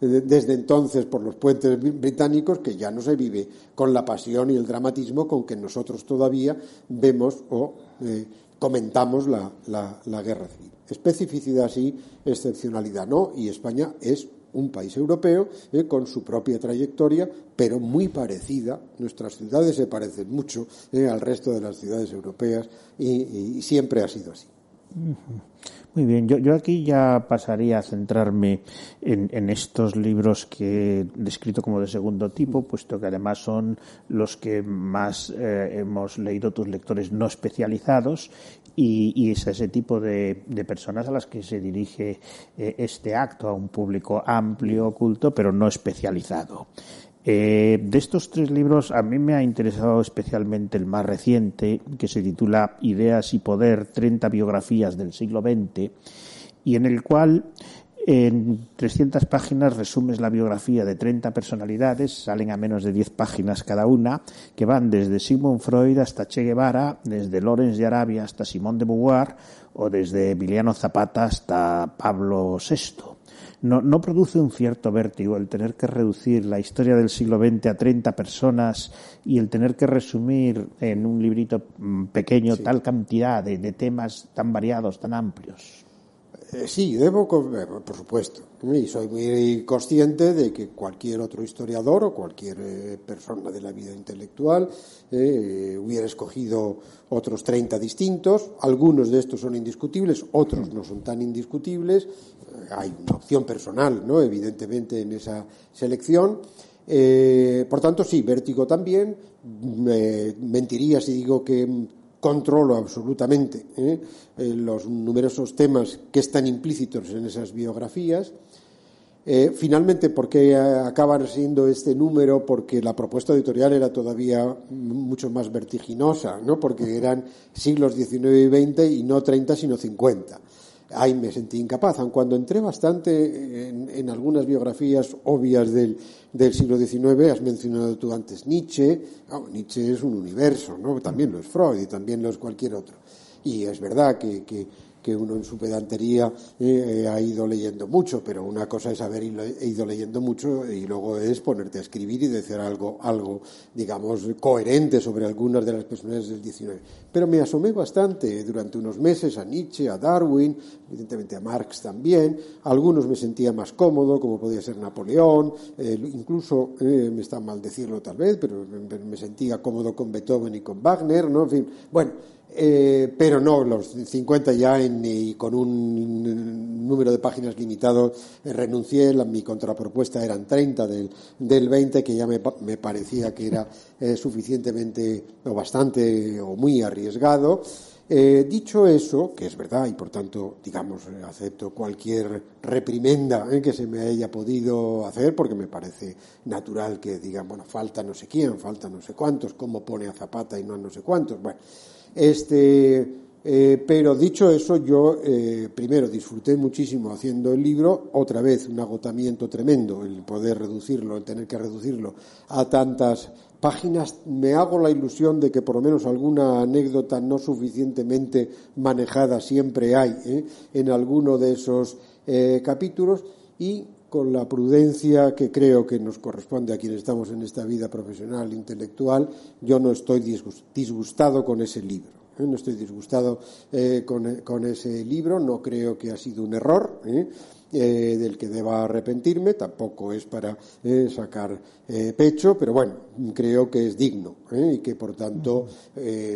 desde entonces por los puentes británicos que ya no se vive con la pasión y el dramatismo con que nosotros todavía vemos o comentamos la guerra civil. Especificidad sí, excepcionalidad no, y España es un país europeo eh, con su propia trayectoria, pero muy parecida. Nuestras ciudades se parecen mucho eh, al resto de las ciudades europeas y, siempre ha sido así. Muy bien, yo, aquí ya pasaría a centrarme en, estos libros que he descrito como de segundo tipo, puesto que además son los que más eh, hemos leído tus lectores no especializados y, es ese tipo de, personas a las que se dirige eh, este acto, a un público amplio, oculto, pero no especializado. Eh, de estos tres libros, a mí me ha interesado especialmente el más reciente, que se titula Ideas y Poder, 30 biografías del siglo XX, y en el cual En 300 páginas resumes la biografía de 30 personalidades, salen a menos de 10 páginas cada una, que van desde Sigmund Freud hasta Che Guevara, desde Lorenz de Arabia hasta Simón de Beauvoir o desde Emiliano Zapata hasta Pablo VI. No, ¿No produce un cierto vértigo el tener que reducir la historia del siglo XX a 30 personas y el tener que resumir en un librito mm, pequeño sí. tal cantidad de, de temas tan variados, tan amplios? Eh, sí, debo, eh, por supuesto. Y soy muy consciente de que cualquier otro historiador o cualquier eh, persona de la vida intelectual hubiera escogido otros 30 distintos. Algunos de estos son indiscutibles, otros no son tan indiscutibles. Hay una opción personal, ¿no? Evidentemente, en esa selección. Por tanto, sí, vértigo también. Me mentiría si digo que controlo absolutamente ¿eh? los numerosos temas que están implícitos en esas biografías. Eh, finalmente, ¿por qué acaban siendo este número? Porque la propuesta editorial era todavía mucho más vertiginosa, ¿no? Porque eran siglos XIX y XX y no 30 sino 50. Ahí me sentí incapaz, aun cuando entré bastante en, en algunas biografías obvias del, del, siglo XIX, has mencionado tú antes Nietzsche, oh, Nietzsche es un universo, ¿no? También lo es Freud y también lo es cualquier otro. Y es verdad que, que que uno en su pedantería eh, ha ido leyendo mucho, pero una cosa es haber ido leyendo mucho y luego es ponerte a escribir y decir algo, algo, digamos, coherente sobre algunas de las personas del XIX. Pero me asomé bastante durante unos meses a Nietzsche, a Darwin, evidentemente a Marx también. Algunos me sentía más cómodo, como podía ser Napoleón, eh, incluso, eh, me está mal decirlo tal vez, pero me sentía cómodo con Beethoven y con Wagner, ¿no? En fin, bueno, eh, pero no, los 50 ya en, y con un número de páginas limitado eh, renuncié, la, mi contrapropuesta eran 30 del, del 20, que ya me, me parecía que era eh, suficientemente o bastante o muy arriesgado. Dicho eso, que es verdad y por tanto, digamos, acepto cualquier reprimenda que se me haya podido hacer, porque me parece natural que digan, bueno, falta no sé quién, falta no sé cuántos, cómo pone a Zapata y no a no sé cuántos. Bueno, este, eh, pero dicho eso, yo eh, primero disfruté muchísimo haciendo el libro, otra vez un agotamiento tremendo el poder reducirlo, el tener que reducirlo a tantas páginas. Me hago la ilusión de que por lo menos alguna anécdota no suficientemente manejada siempre hay ¿eh? en alguno de esos capítulos y con la prudencia que creo que nos corresponde a quienes estamos en esta vida profesional, intelectual, yo no estoy disgustado con ese libro. ¿eh? No estoy disgustado eh, con, con, ese libro, no creo que ha sido un error. ¿eh? Eh, del que deba arrepentirme, tampoco es para eh, sacar eh, pecho, pero bueno, creo que es digno y que por tanto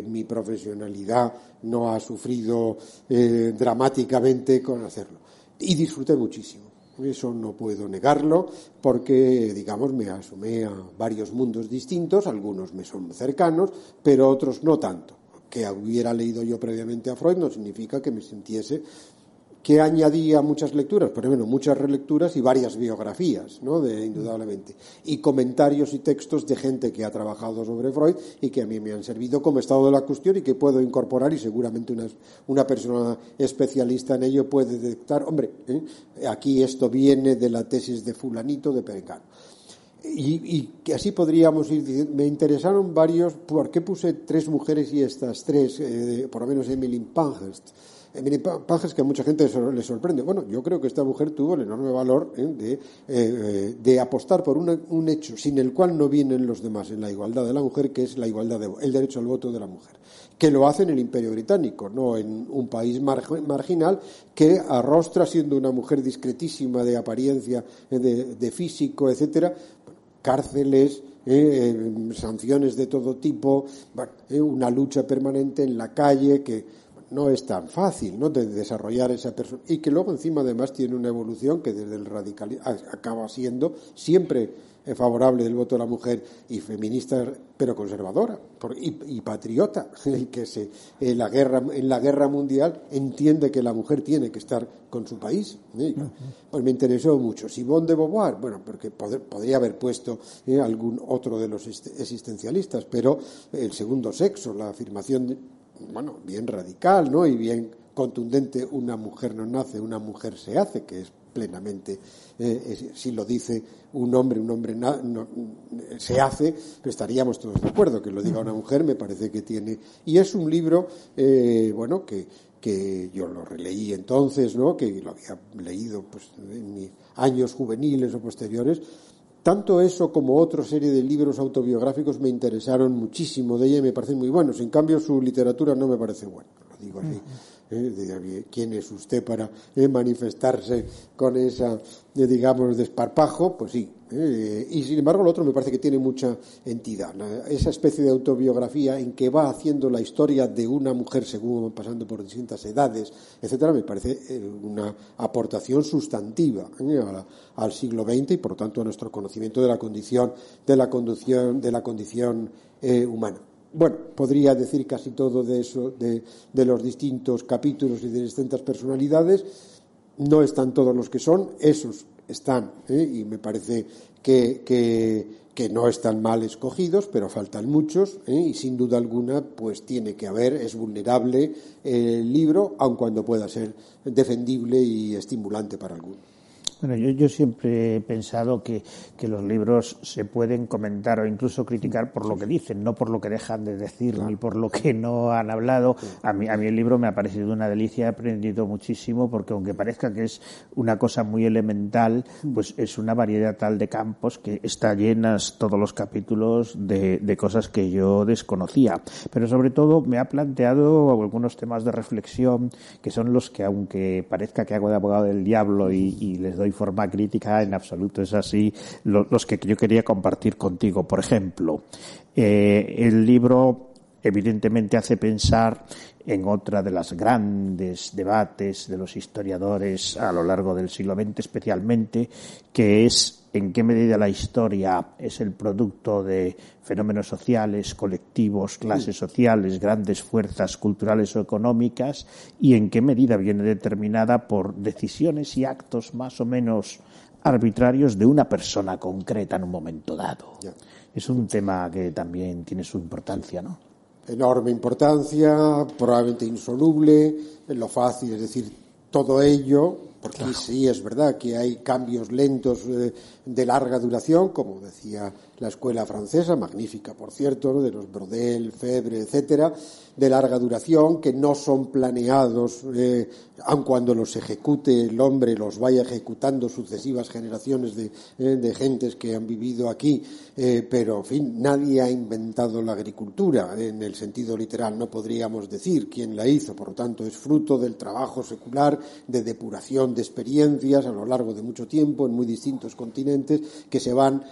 mi profesionalidad no ha sufrido dramáticamente con hacerlo. Y disfruté muchísimo. Eso no puedo negarlo porque, digamos, me asumé a varios mundos distintos, algunos me son cercanos, pero otros no tanto. Que hubiera leído yo previamente a Freud no significa que me sintiese que añadía muchas lecturas, por ejemplo, muchas relecturas y varias biografías, ¿no? De, indudablemente. Y comentarios y textos de gente que ha trabajado sobre Freud y que a mí me han servido como estado de la cuestión y que puedo incorporar y seguramente una, una persona especialista en ello puede detectar, hombre, ¿eh? aquí esto viene de la tesis de fulanito de Perengano. Y, y, así podríamos ir diciendo, me interesaron varios, ¿por qué puse tres mujeres y estas tres, eh, por lo menos Emily Pankhurst? Emily Pankhurst que a mucha gente le sorprende. Bueno, yo creo que esta mujer tuvo el enorme valor ¿eh? de, eh, de, apostar por un hecho sin el cual no vienen los demás en la igualdad de la mujer, que es la igualdad de, el derecho al voto de la mujer, que lo hace en el Imperio Británico, no en un país mar, marginal que arrostra siendo una mujer discretísima de apariencia, de, de físico, etcétera, cárceles, eh, sanciones de todo tipo, eh, una lucha permanente en la calle que no es tan fácil ¿no? de desarrollar esa persona y que luego encima además tiene una evolución que desde el radicalismo acaba siendo siempre favorable del voto de la mujer y feminista pero conservadora y, y patriota y que se en la guerra en la guerra mundial entiende que la mujer tiene que estar con su país ¿eh? pues me interesó mucho Simone de Beauvoir bueno porque podría haber puesto ¿eh? algún otro de los existencialistas pero el segundo sexo la afirmación de, bueno, bien radical, ¿no? Y bien contundente, una mujer no nace, una mujer se hace, que es plenamente, eh, si lo dice un hombre, un hombre se hace, estaríamos todos de acuerdo. Que lo diga una mujer me parece que tiene. Y es un libro, eh, bueno, que, que yo lo releí entonces, ¿no? que lo había leído pues, en mis años juveniles o posteriores. Tanto eso como otra serie de libros autobiográficos me interesaron muchísimo de ella y me parecen muy buenos. En cambio, su literatura no me parece buena, lo digo así. ¿Eh? ¿Quién es usted para eh, manifestarse con esa, eh, digamos, desparpajo? Pues sí. Y sin embargo, lo otro me parece que tiene mucha entidad. Esa especie de autobiografía en que va haciendo la historia de una mujer según va pasando por distintas edades, etcétera, me parece una aportación sustantiva al siglo XX y, por lo tanto, a nuestro conocimiento de la condición, de la condición, de la condición humana bueno, podría decir casi todo de eso, de, los distintos capítulos y de distintas personalidades. No están todos los que son, esos están, ¿eh? y me parece que, que, no están mal escogidos, pero faltan muchos, ¿eh? y sin duda alguna, pues tiene que haber, es vulnerable el libro, aun cuando pueda ser defendible y estimulante para algunos. Bueno, yo, siempre he pensado que, los libros se pueden comentar o incluso criticar por lo que dicen, no por lo que dejan de decir ni por lo que no han hablado. A mí, a mí el libro me ha parecido una delicia, he aprendido muchísimo porque aunque parezca que es una cosa muy elemental, pues es una variedad tal de campos que está llenas todos los capítulos de, de cosas que yo desconocía. Pero sobre todo me ha planteado algunos temas de reflexión que son los que aunque parezca que hago de abogado del diablo y, y les doy forma crítica, en absoluto es así, los que yo quería compartir contigo. Por ejemplo, eh, el libro evidentemente hace pensar en otra de las grandes debates de los historiadores a lo largo del siglo XX especialmente, que es en qué medida la historia es el producto de fenómenos sociales, colectivos, clases sociales, grandes fuerzas culturales o económicas, y en qué medida viene determinada por decisiones y actos más o menos arbitrarios de una persona concreta en un momento dado. Es un tema que también tiene su importancia, ¿no? Enorme importancia, probablemente insoluble, lo fácil es decir todo ello porque sí es verdad que hay cambios lentos eh, de larga duración, como decía la escuela francesa, magnífica por cierto, de los Brodel, Febre, etcétera, de larga duración, que no son planeados, eh, aun cuando los ejecute el hombre, los vaya ejecutando sucesivas generaciones de, eh, gentes que han vivido aquí, eh, pero, en fin, nadie ha inventado la agricultura en el sentido literal, no podríamos decir quién la hizo, por lo tanto, es fruto del trabajo secular de depuración de experiencias a lo largo de mucho tiempo en muy distintos continentes que se van,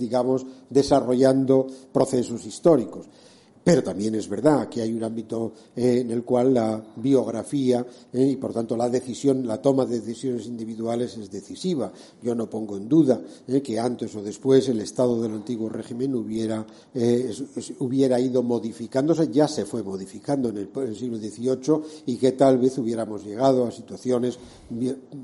digamos, desarrollando procesos históricos. Pero también es verdad que hay un ámbito eh, en el cual la biografía eh, y, por tanto, la decisión, la toma de decisiones individuales es decisiva. Yo no pongo en duda eh, que antes o después el Estado del antiguo régimen hubiera, hubiera ido modificándose, ya se fue modificando en el, siglo XVIII y que tal vez hubiéramos llegado a situaciones,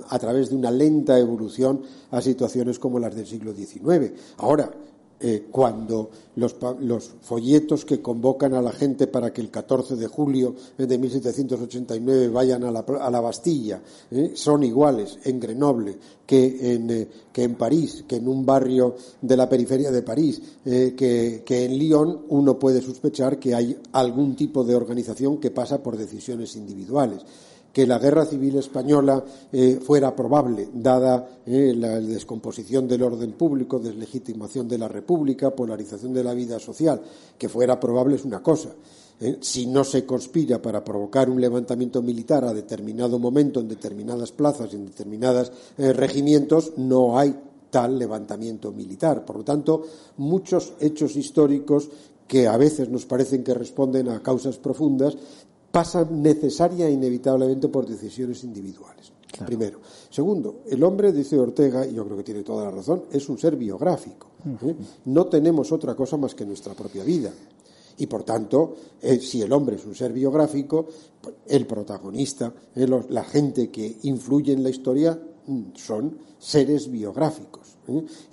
a través de una lenta evolución, a situaciones como las del siglo XIX. Ahora, eh, cuando los, folletos que convocan a la gente para que el 14 de julio de 1789 vayan a la, Bastilla eh, son iguales en Grenoble que en, eh, que en París, que en un barrio de la periferia de París, que en Lyon uno puede sospechar que hay algún tipo de organización que pasa por decisiones individuales que la guerra civil española eh, fuera probable, dada eh, la descomposición del orden público, deslegitimación de la República, polarización de la vida social, que fuera probable es una cosa. Eh, si no se conspira para provocar un levantamiento militar a determinado momento en determinadas plazas y en determinados regimientos, no hay tal levantamiento militar. Por lo tanto, muchos hechos históricos que a veces nos parecen que responden a causas profundas pasa necesaria e inevitablemente por decisiones individuales. Primero. Segundo, el hombre, dice Ortega, y yo creo que tiene toda la razón, es un ser biográfico. ¿eh? No tenemos otra cosa más que nuestra propia vida. Y por tanto, eh, si el hombre es un ser biográfico, el protagonista, eh, la gente que influye en la historia mm, son seres biográficos.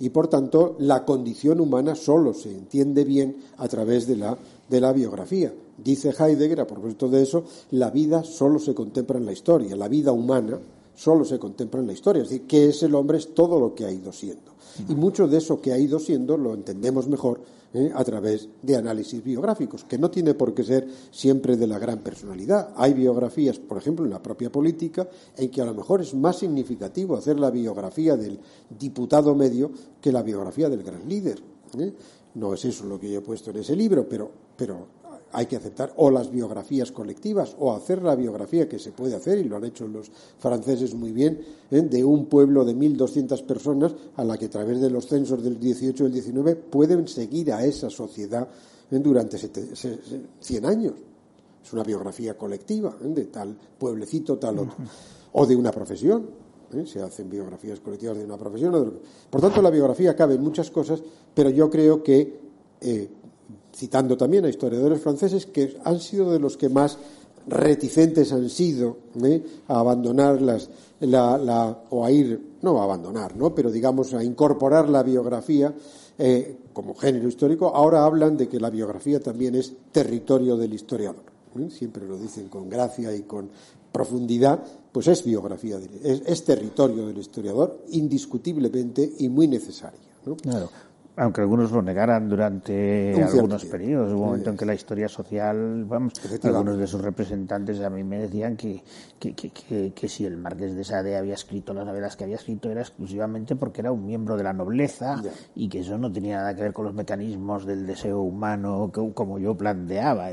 Y por tanto, la condición humana solo se entiende bien a través de la de la biografía. Dice Heidegger, a propósito de eso, la vida solo se contempla en la historia, la vida humana solo se contempla en la historia. Es decir, que es el hombre es todo lo que ha ido siendo. Y mucho de eso que ha ido siendo lo entendemos mejor ¿eh? a través de análisis biográficos, que no tiene por qué ser siempre de la gran personalidad. Hay biografías, por ejemplo, en la propia política, en que a lo mejor es más significativo hacer la biografía del diputado medio que la biografía del gran líder. ¿eh? No es eso lo que yo he puesto en ese libro, pero, pero hay que aceptar o las biografías colectivas o hacer la biografía que se puede hacer, y lo han hecho los franceses muy bien, ¿eh? de un pueblo de 1.200 personas a la que a través de los censos del 18 y el 19 pueden seguir a esa sociedad ¿eh? durante 100 años. Es una biografía colectiva ¿eh? de tal pueblecito, tal otro. O de una profesión. Se hacen biografías colectivas de una profesión. Por tanto, la biografía cabe en muchas cosas, pero yo creo que citando también a historiadores franceses que han sido de los que más reticentes han sido ¿eh? a abandonar las, la, o a ir, no a abandonar, ¿no? pero digamos a incorporar la biografía eh, como género histórico, ahora hablan de que la biografía también es territorio del historiador. ¿eh? Siempre lo dicen con gracia y con profundidad, pues es biografía, es, es territorio del historiador, indiscutiblemente y muy necesaria. Claro aunque algunos lo negaran durante algunos periodos. Hubo un momento en que la historia social, vamos, algunos de sus representantes a mí me decían que, que, que, que, si el Marqués de Sade había escrito las novelas que había escrito era exclusivamente porque era un miembro de la nobleza y que eso no tenía nada que ver con los mecanismos del deseo humano como yo planteaba.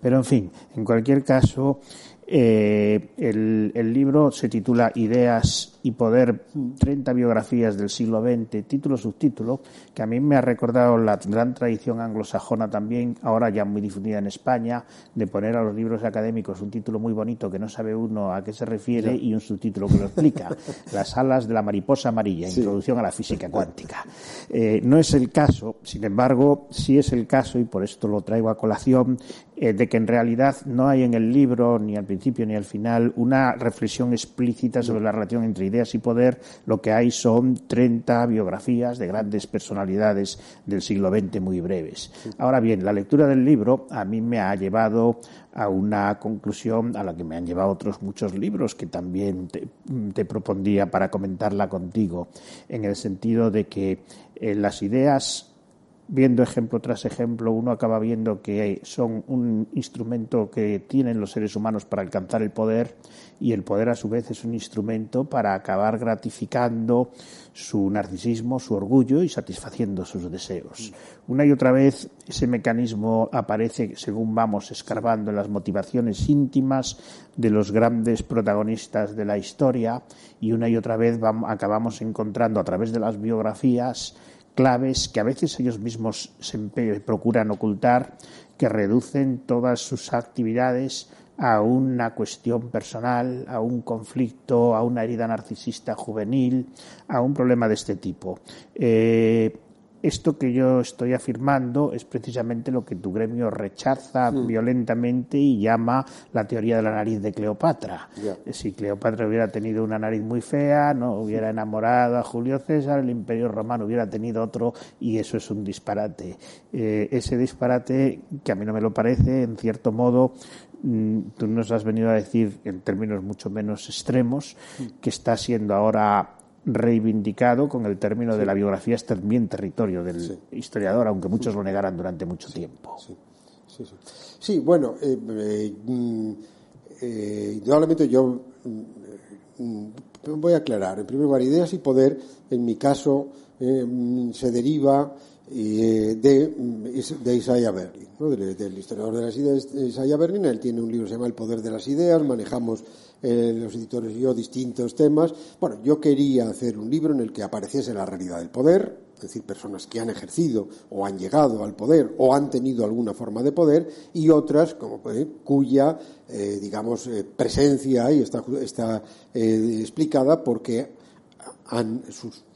Pero en fin, en cualquier caso, eh, el, el, libro se titula Ideas y Poder, 30 biografías del siglo XX, título subtítulo, que a mí me ha recordado la gran tradición anglosajona también, ahora ya muy difundida en España, de poner a los libros académicos un título muy bonito que no sabe uno a qué se refiere y un subtítulo que lo explica. Las alas de la mariposa amarilla, introducción a la física cuántica. Eh, no es el caso, sin embargo, sí es el caso, y por esto lo traigo a colación, eh, de que en realidad no hay en el libro, ni al principio ni al final, una reflexión explícita sobre la relación entre ideas y poder. Lo que hay son 30 biografías de grandes personalidades del siglo XX muy breves. Ahora bien, la lectura del libro a mí me ha llevado a una conclusión a la que me han llevado otros muchos libros que también te, te propondría para comentarla contigo, en el sentido de que eh, las ideas viendo ejemplo tras ejemplo, uno acaba viendo que son un instrumento que tienen los seres humanos para alcanzar el poder y el poder a su vez es un instrumento para acabar gratificando su narcisismo, su orgullo y satisfaciendo sus deseos. Una y otra vez ese mecanismo aparece según vamos escarbando en las motivaciones íntimas de los grandes protagonistas de la historia y una y otra vez acabamos encontrando a través de las biografías claves que a veces ellos mismos se procuran ocultar, que reducen todas sus actividades a una cuestión personal, a un conflicto, a una herida narcisista juvenil, a un problema de este tipo. Eh, esto que yo estoy afirmando es precisamente lo que tu gremio rechaza mm. violentamente y llama la teoría de la nariz de Cleopatra. Si Cleopatra hubiera tenido una nariz muy fea, no hubiera enamorado a Julio César, el Imperio Romano hubiera tenido otro y eso es un disparate. Eh, ese disparate, que a mí no me lo parece, en cierto modo, mm, tú nos has venido a decir en términos mucho menos extremos mm. que está siendo ahora reivindicado con el término de la biografía es también territorio del historiador, aunque muchos lo negaran durante mucho tiempo. Sí, bueno, eh, eh, mm, eh, indudablemente yo mm, mm, voy a aclarar. En primer lugar, ideas y poder, en mi caso, se deriva de, de Isaiah Berlin, del, historiador de las ideas, Isaiah Berlin. Él tiene un libro que se llama El poder de las ideas, manejamos eh, los editores y yo distintos temas. Bueno, yo quería hacer un libro en el que apareciese la realidad del poder, es decir, personas que han ejercido o han llegado al poder o han tenido alguna forma de poder, y otras como, eh, cuya, eh, digamos, presencia ahí está, está explicada porque han,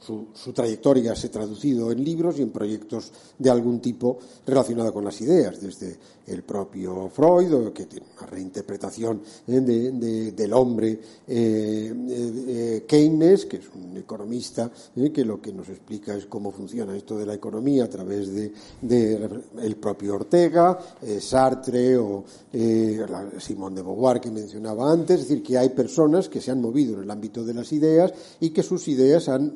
su, trayectoria se ha traducido en libros y en proyectos de algún tipo relacionado con las ideas, desde el propio Freud, que tiene una reinterpretación eh, del hombre eh, eh, Keynes, que es un economista que lo que nos explica es cómo funciona esto de la economía a través de, el propio Ortega, Sartre o Simón de Beauvoir que mencionaba antes, es decir, que hay personas que se han movido en el ámbito de las ideas y que sus ideas han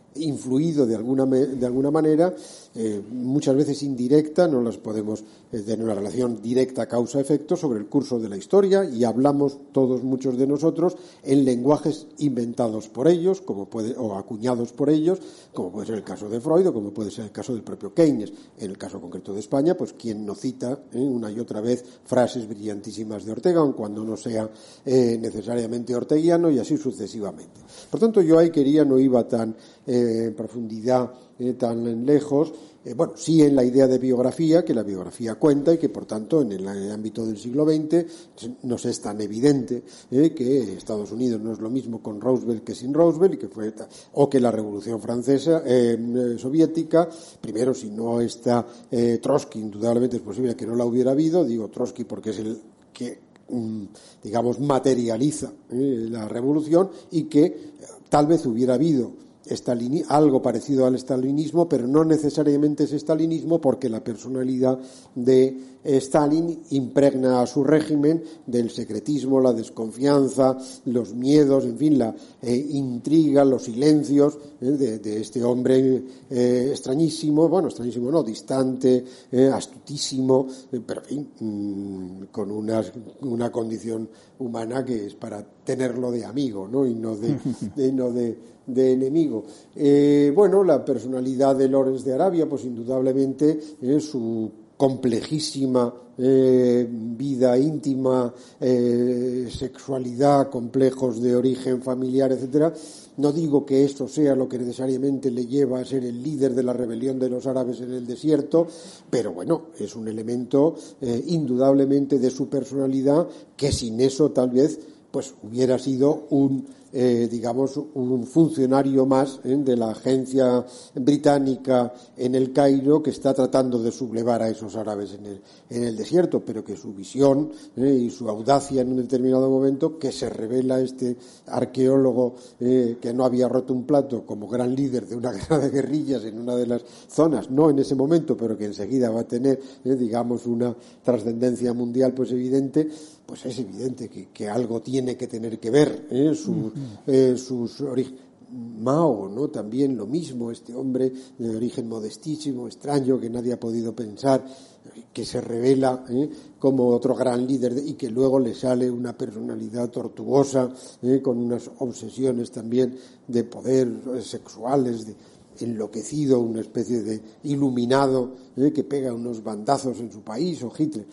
influido de alguna, de alguna manera eh, muchas veces indirecta, no las podemos eh, tener una relación directa causa-efecto sobre el curso de la historia y hablamos todos, muchos de nosotros, en lenguajes inventados por ellos, como puede, o acuñados por ellos, como puede ser el caso de Freud o como puede ser el caso del propio Keynes. En el caso concreto de España, pues quien no cita eh, una y otra vez frases brillantísimas de Ortega, aun cuando no sea necesariamente orteguiano y así sucesivamente. Por tanto, yo ahí quería, no iba tan en profundidad eh, tan lejos, eh, bueno, sí en la idea de biografía, que la biografía cuenta y que por tanto en el, ámbito del siglo XX nos es tan evidente eh, que Estados Unidos no es lo mismo con Roosevelt que sin Roosevelt y que fue o que la Revolución Francesa soviética, primero si no está Trotsky, indudablemente es posible que no la hubiera habido, digo Trotsky porque es el que mm, digamos materializa la revolución y que tal vez hubiera habido algo parecido al estalinismo, pero no necesariamente es estalinismo porque la personalidad de Stalin impregna a su régimen del secretismo, la desconfianza, los miedos, en fin, la eh, intriga, los silencios eh, de, este hombre eh, extrañísimo, bueno, extrañísimo no, distante, astutísimo, pero en fin, mm, con una, una condición humana que es para tenerlo de amigo, ¿no? Y no de, no de, de enemigo. bueno, la personalidad de Lorenz de Arabia, pues indudablemente su complejísima eh, vida íntima, eh, sexualidad, complejos de origen familiar, etcétera. No digo que esto sea lo que necesariamente le lleva a ser el líder de la rebelión de los árabes en el desierto, pero bueno, es un elemento eh, indudablemente de su personalidad que sin eso tal vez pues hubiera sido un eh, digamos, un funcionario más ¿eh? de la agencia británica en el Cairo que está tratando de sublevar a esos árabes en el, en el desierto, pero que su visión ¿eh? y su audacia en un determinado momento, que se revela este arqueólogo que no había roto un plato como gran líder de una guerra de guerrillas en una de las zonas, no en ese momento, pero que enseguida va a tener, digamos, una trascendencia mundial, pues evidente, pues es evidente que, algo tiene que tener que ver ¿eh? eh sus orígenes. Mao, ¿no? También lo mismo, este hombre de origen modestísimo, extraño, que nadie ha podido pensar, que se revela ¿eh? como otro gran líder y que luego le sale una personalidad tortuosa, ¿eh? con unas obsesiones también de poder sexuales, de enloquecido, una especie de iluminado que pega unos bandazos en su país, o Hitler.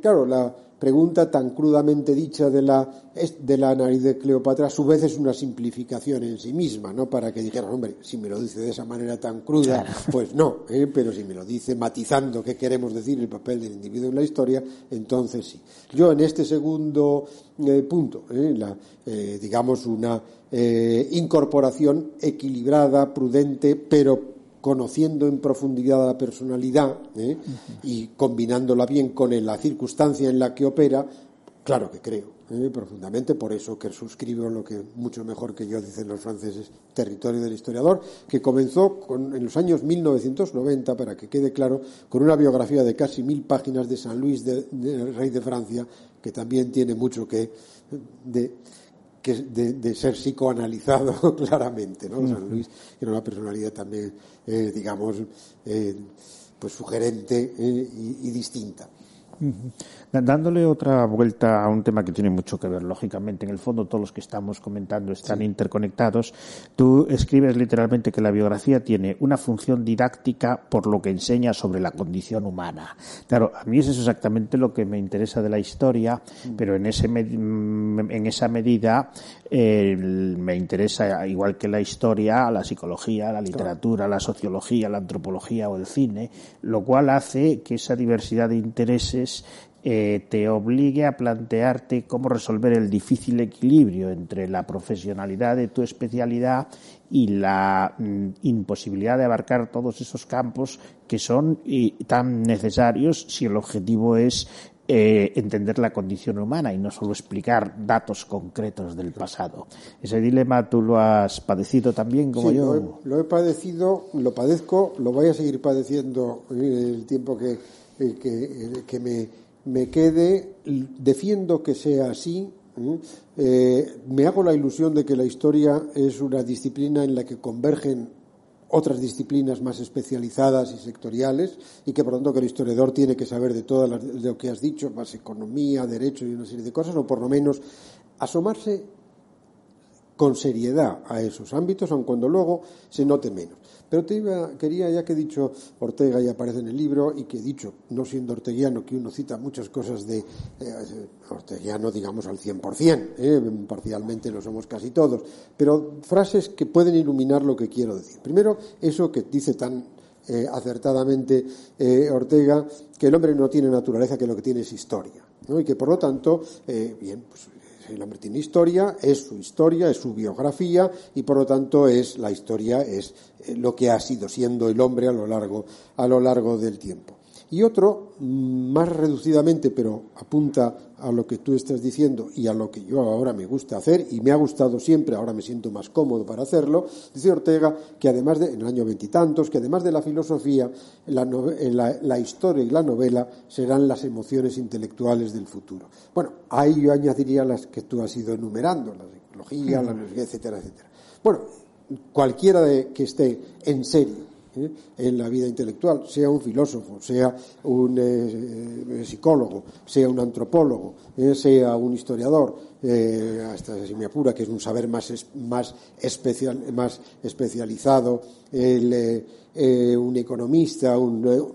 Claro, la, pregunta tan crudamente dicha de la, de la nariz de Cleopatra, a su vez es una simplificación en sí misma, ¿no? Para que dijeran, hombre, si me lo dice de esa manera tan cruda, pues no, ¿eh? pero si me lo dice matizando qué queremos decir el papel del individuo en la historia, entonces sí. Yo en este segundo eh, punto, ¿eh? la, digamos, una incorporación equilibrada, prudente, pero conociendo en profundidad la personalidad ¿eh? y combinándola bien con la circunstancia en la que opera, claro que creo ¿eh? profundamente, por eso que suscribo lo que mucho mejor que yo dicen los franceses, territorio del historiador, que comenzó en los años 1990, para que quede claro, con una biografía de casi mil páginas de San Luis, de, rey de Francia, que también tiene mucho que de, que de, ser psicoanalizado claramente, ¿no? San Luis era una personalidad también, eh, digamos, eh, pues sugerente eh, y, distinta. Dándole otra vuelta a un tema que tiene mucho que ver, lógicamente, en el fondo todos los que estamos comentando están interconectados. Tú escribes literalmente que la biografía tiene una función didáctica por lo que enseña sobre la condición humana. Claro, a mí eso es exactamente lo que me interesa de la historia, mm. pero en, ese, en esa medida me interesa, igual que la historia, la psicología, la literatura, la sociología, la antropología o el cine, lo cual hace que esa diversidad de intereses eh, te obligue a plantearte cómo resolver el difícil equilibrio entre la profesionalidad de tu especialidad y la mm, imposibilidad de abarcar todos esos campos que son tan necesarios si el objetivo es eh, entender la condición humana y no solo explicar datos concretos del pasado. Ese dilema tú lo has padecido también como yo. Lo he, padecido, lo padezco, lo voy a seguir padeciendo el tiempo que, que, que me, me, quede. Defiendo que sea así. Eh, me hago la ilusión de que la historia es una disciplina en la que convergen otras disciplinas más especializadas y sectoriales y que por lo tanto que el historiador tiene que saber de todo lo que has dicho, más economía, derecho y una serie de cosas, o por lo menos asomarse con seriedad a esos ámbitos, aun cuando luego se note menos. Pero te iba, quería, ya que he dicho Ortega y aparece en el libro, y que he dicho, no siendo orteguiano, que uno cita muchas cosas de eh, orteguiano, digamos, al 100%, eh, parcialmente lo somos casi todos, pero frases que pueden iluminar lo que quiero decir. Primero, eso que dice tan eh, acertadamente Ortega, que el hombre no tiene naturaleza, que lo que tiene es historia, y que por lo tanto, bien, pues el hombre tiene historia, es su historia, es su biografía y por lo tanto es la historia es eh, lo que ha sido siendo el hombre a lo largo a lo largo del tiempo. Y otro, mm, más reducidamente, pero apunta a lo que tú estás diciendo y a lo que yo ahora me gusta hacer, y me ha gustado siempre, ahora me siento más cómodo para hacerlo, dice Ortega que además de, en el año veintitantos, que además de la filosofía, la, la, historia y la novela serán las emociones intelectuales del futuro. Bueno, ahí yo añadiría las que tú has ido enumerando, la psicología, la etcétera, etcétera. Bueno, cualquiera de, que esté en serio ¿eh? en la vida intelectual, sea un filósofo, sea un eh, eh, psicólogo, sea un antropólogo, sea un historiador, hasta si me apura, que es un saber más, más, especial, más especializado, un economista,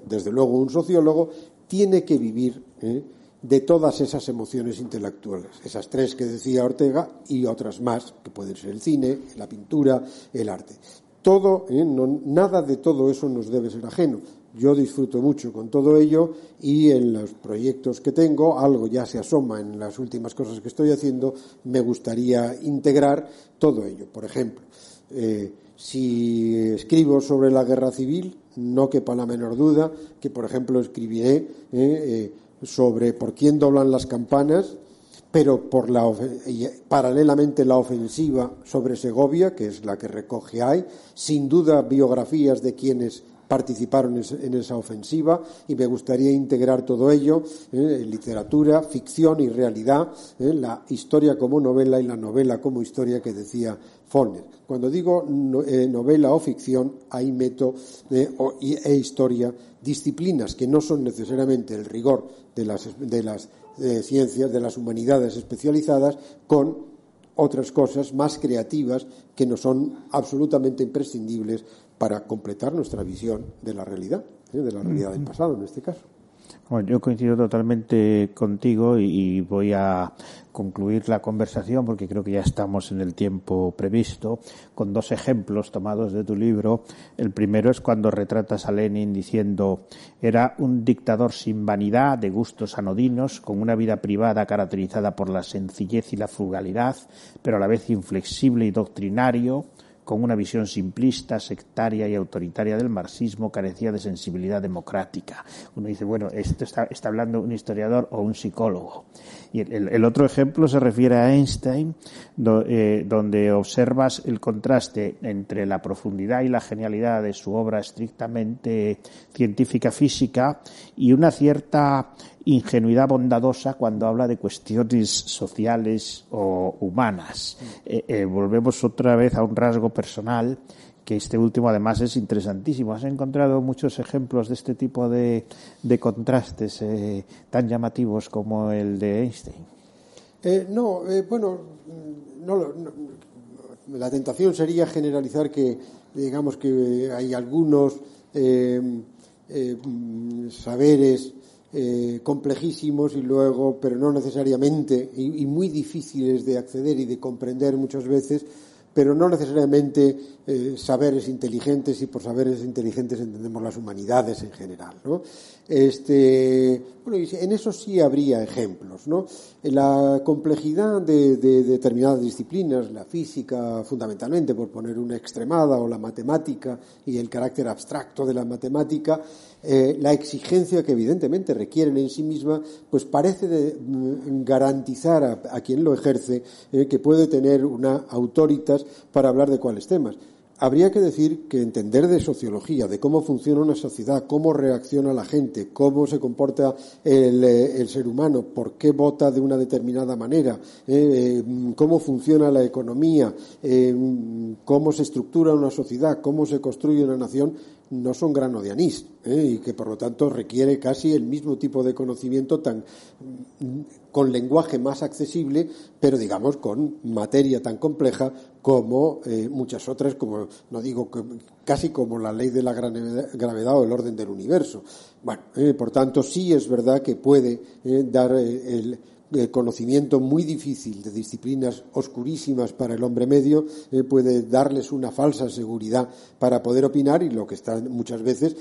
desde luego un sociólogo, tiene que vivir de todas esas emociones intelectuales, esas tres que decía Ortega y otras más, que pueden ser el cine, la pintura, el arte todo, ¿eh? nada de todo eso nos debe ser ajeno. Yo disfruto mucho con todo ello y en los proyectos que tengo, algo ya se asoma en las últimas cosas que estoy haciendo, me gustaría integrar todo ello. Por ejemplo, eh, si escribo sobre la guerra civil, no quepa la menor duda que, por ejemplo, escribiré eh, sobre por quién doblan las campanas pero por la, paralelamente la ofensiva sobre Segovia, que es la que recoge ahí, sin duda biografías de quienes participaron en esa ofensiva y me gustaría integrar todo ello eh, en literatura, ficción y realidad, eh, la historia como novela y la novela como historia que decía Cuando digo eh, novela o ficción, ahí meto e historia disciplinas que no son necesariamente el rigor de las, de las de ciencias, de las humanidades especializadas, con otras cosas más creativas que no son absolutamente imprescindibles para completar nuestra visión de la realidad, ¿eh? de la realidad del pasado en este caso. Bueno, yo coincido totalmente contigo y, voy a concluir la conversación porque creo que ya estamos en el tiempo previsto con dos ejemplos tomados de tu libro. El primero es cuando retratas a Lenin diciendo era un dictador sin vanidad, de gustos anodinos, con una vida privada caracterizada por la sencillez y la frugalidad, pero a la vez inflexible y doctrinario con una visión simplista, sectaria y autoritaria del marxismo, carecía de sensibilidad democrática. Uno dice, bueno, esto está, hablando un historiador o un psicólogo. Y el, otro ejemplo se refiere a Einstein, eh, donde observas el contraste entre la profundidad y la genialidad de su obra estrictamente científica física y una cierta ingenuidad bondadosa cuando habla de cuestiones sociales o humanas. Eh, eh, volvemos otra vez a un rasgo personal que este último además es interesantísimo. ¿Has encontrado muchos ejemplos de este tipo de, contrastes eh, tan llamativos como el de Einstein? no, bueno, no, la tentación sería generalizar que, digamos que hay algunos saberes eh, complejísimos y luego, pero no necesariamente, y, muy difíciles de acceder y de comprender muchas veces, pero no necesariamente eh, saberes inteligentes y por saberes inteligentes entendemos las humanidades en general. ¿no? Este, bueno, en eso sí habría ejemplos. ¿no? La complejidad de, de, determinadas disciplinas, la física fundamentalmente, por poner una extremada, o la matemática y el carácter abstracto de la matemática, eh, la exigencia que evidentemente requieren en sí misma, pues parece mm, garantizar a, a, quien lo ejerce eh, que puede tener una autoritas para hablar de cuáles temas. Habría que decir que entender de sociología, de cómo funciona una sociedad, cómo reacciona la gente, cómo se comporta el, eh, ser humano, por qué vota de una determinada manera, eh, cómo funciona la economía, eh, cómo se estructura una sociedad, cómo se construye una nación, no son grano de anís ¿eh? y que por lo tanto requiere casi el mismo tipo de conocimiento tan con lenguaje más accesible, pero digamos con materia tan compleja como eh, muchas otras, como no digo casi como la ley de la gravedad o el orden del universo. Bueno, eh, por tanto sí es verdad que puede dar el conocimiento muy difícil de disciplinas oscurísimas para el hombre medio eh, puede darles una falsa seguridad para poder opinar y lo que está muchas veces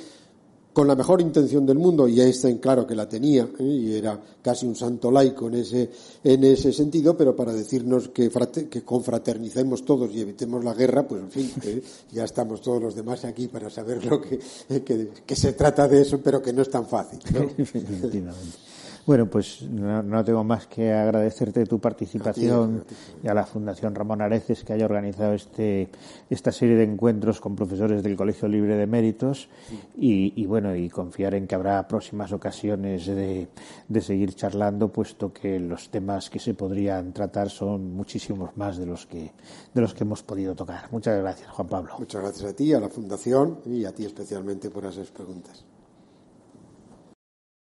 con la mejor intención del mundo, y Einstein claro que la tenía, ¿eh? y era casi un santo laico en ese, en ese sentido, pero para decirnos que, que confraternicemos todos y evitemos la guerra, pues en fin, ¿eh? ya estamos todos los demás aquí para saber lo que, que, se trata de eso, pero que no es tan fácil. Bueno, pues no, no, tengo más que agradecerte tu participación y a la Fundación Ramón Areces que haya organizado este, esta serie de encuentros con profesores del Colegio Libre de Méritos y, y bueno, y confiar en que habrá próximas ocasiones de, de, seguir charlando, puesto que los temas que se podrían tratar son muchísimos más de los que, de los que hemos podido tocar. Muchas gracias, Juan Pablo. Muchas gracias a ti, a la Fundación y a ti especialmente por esas preguntas.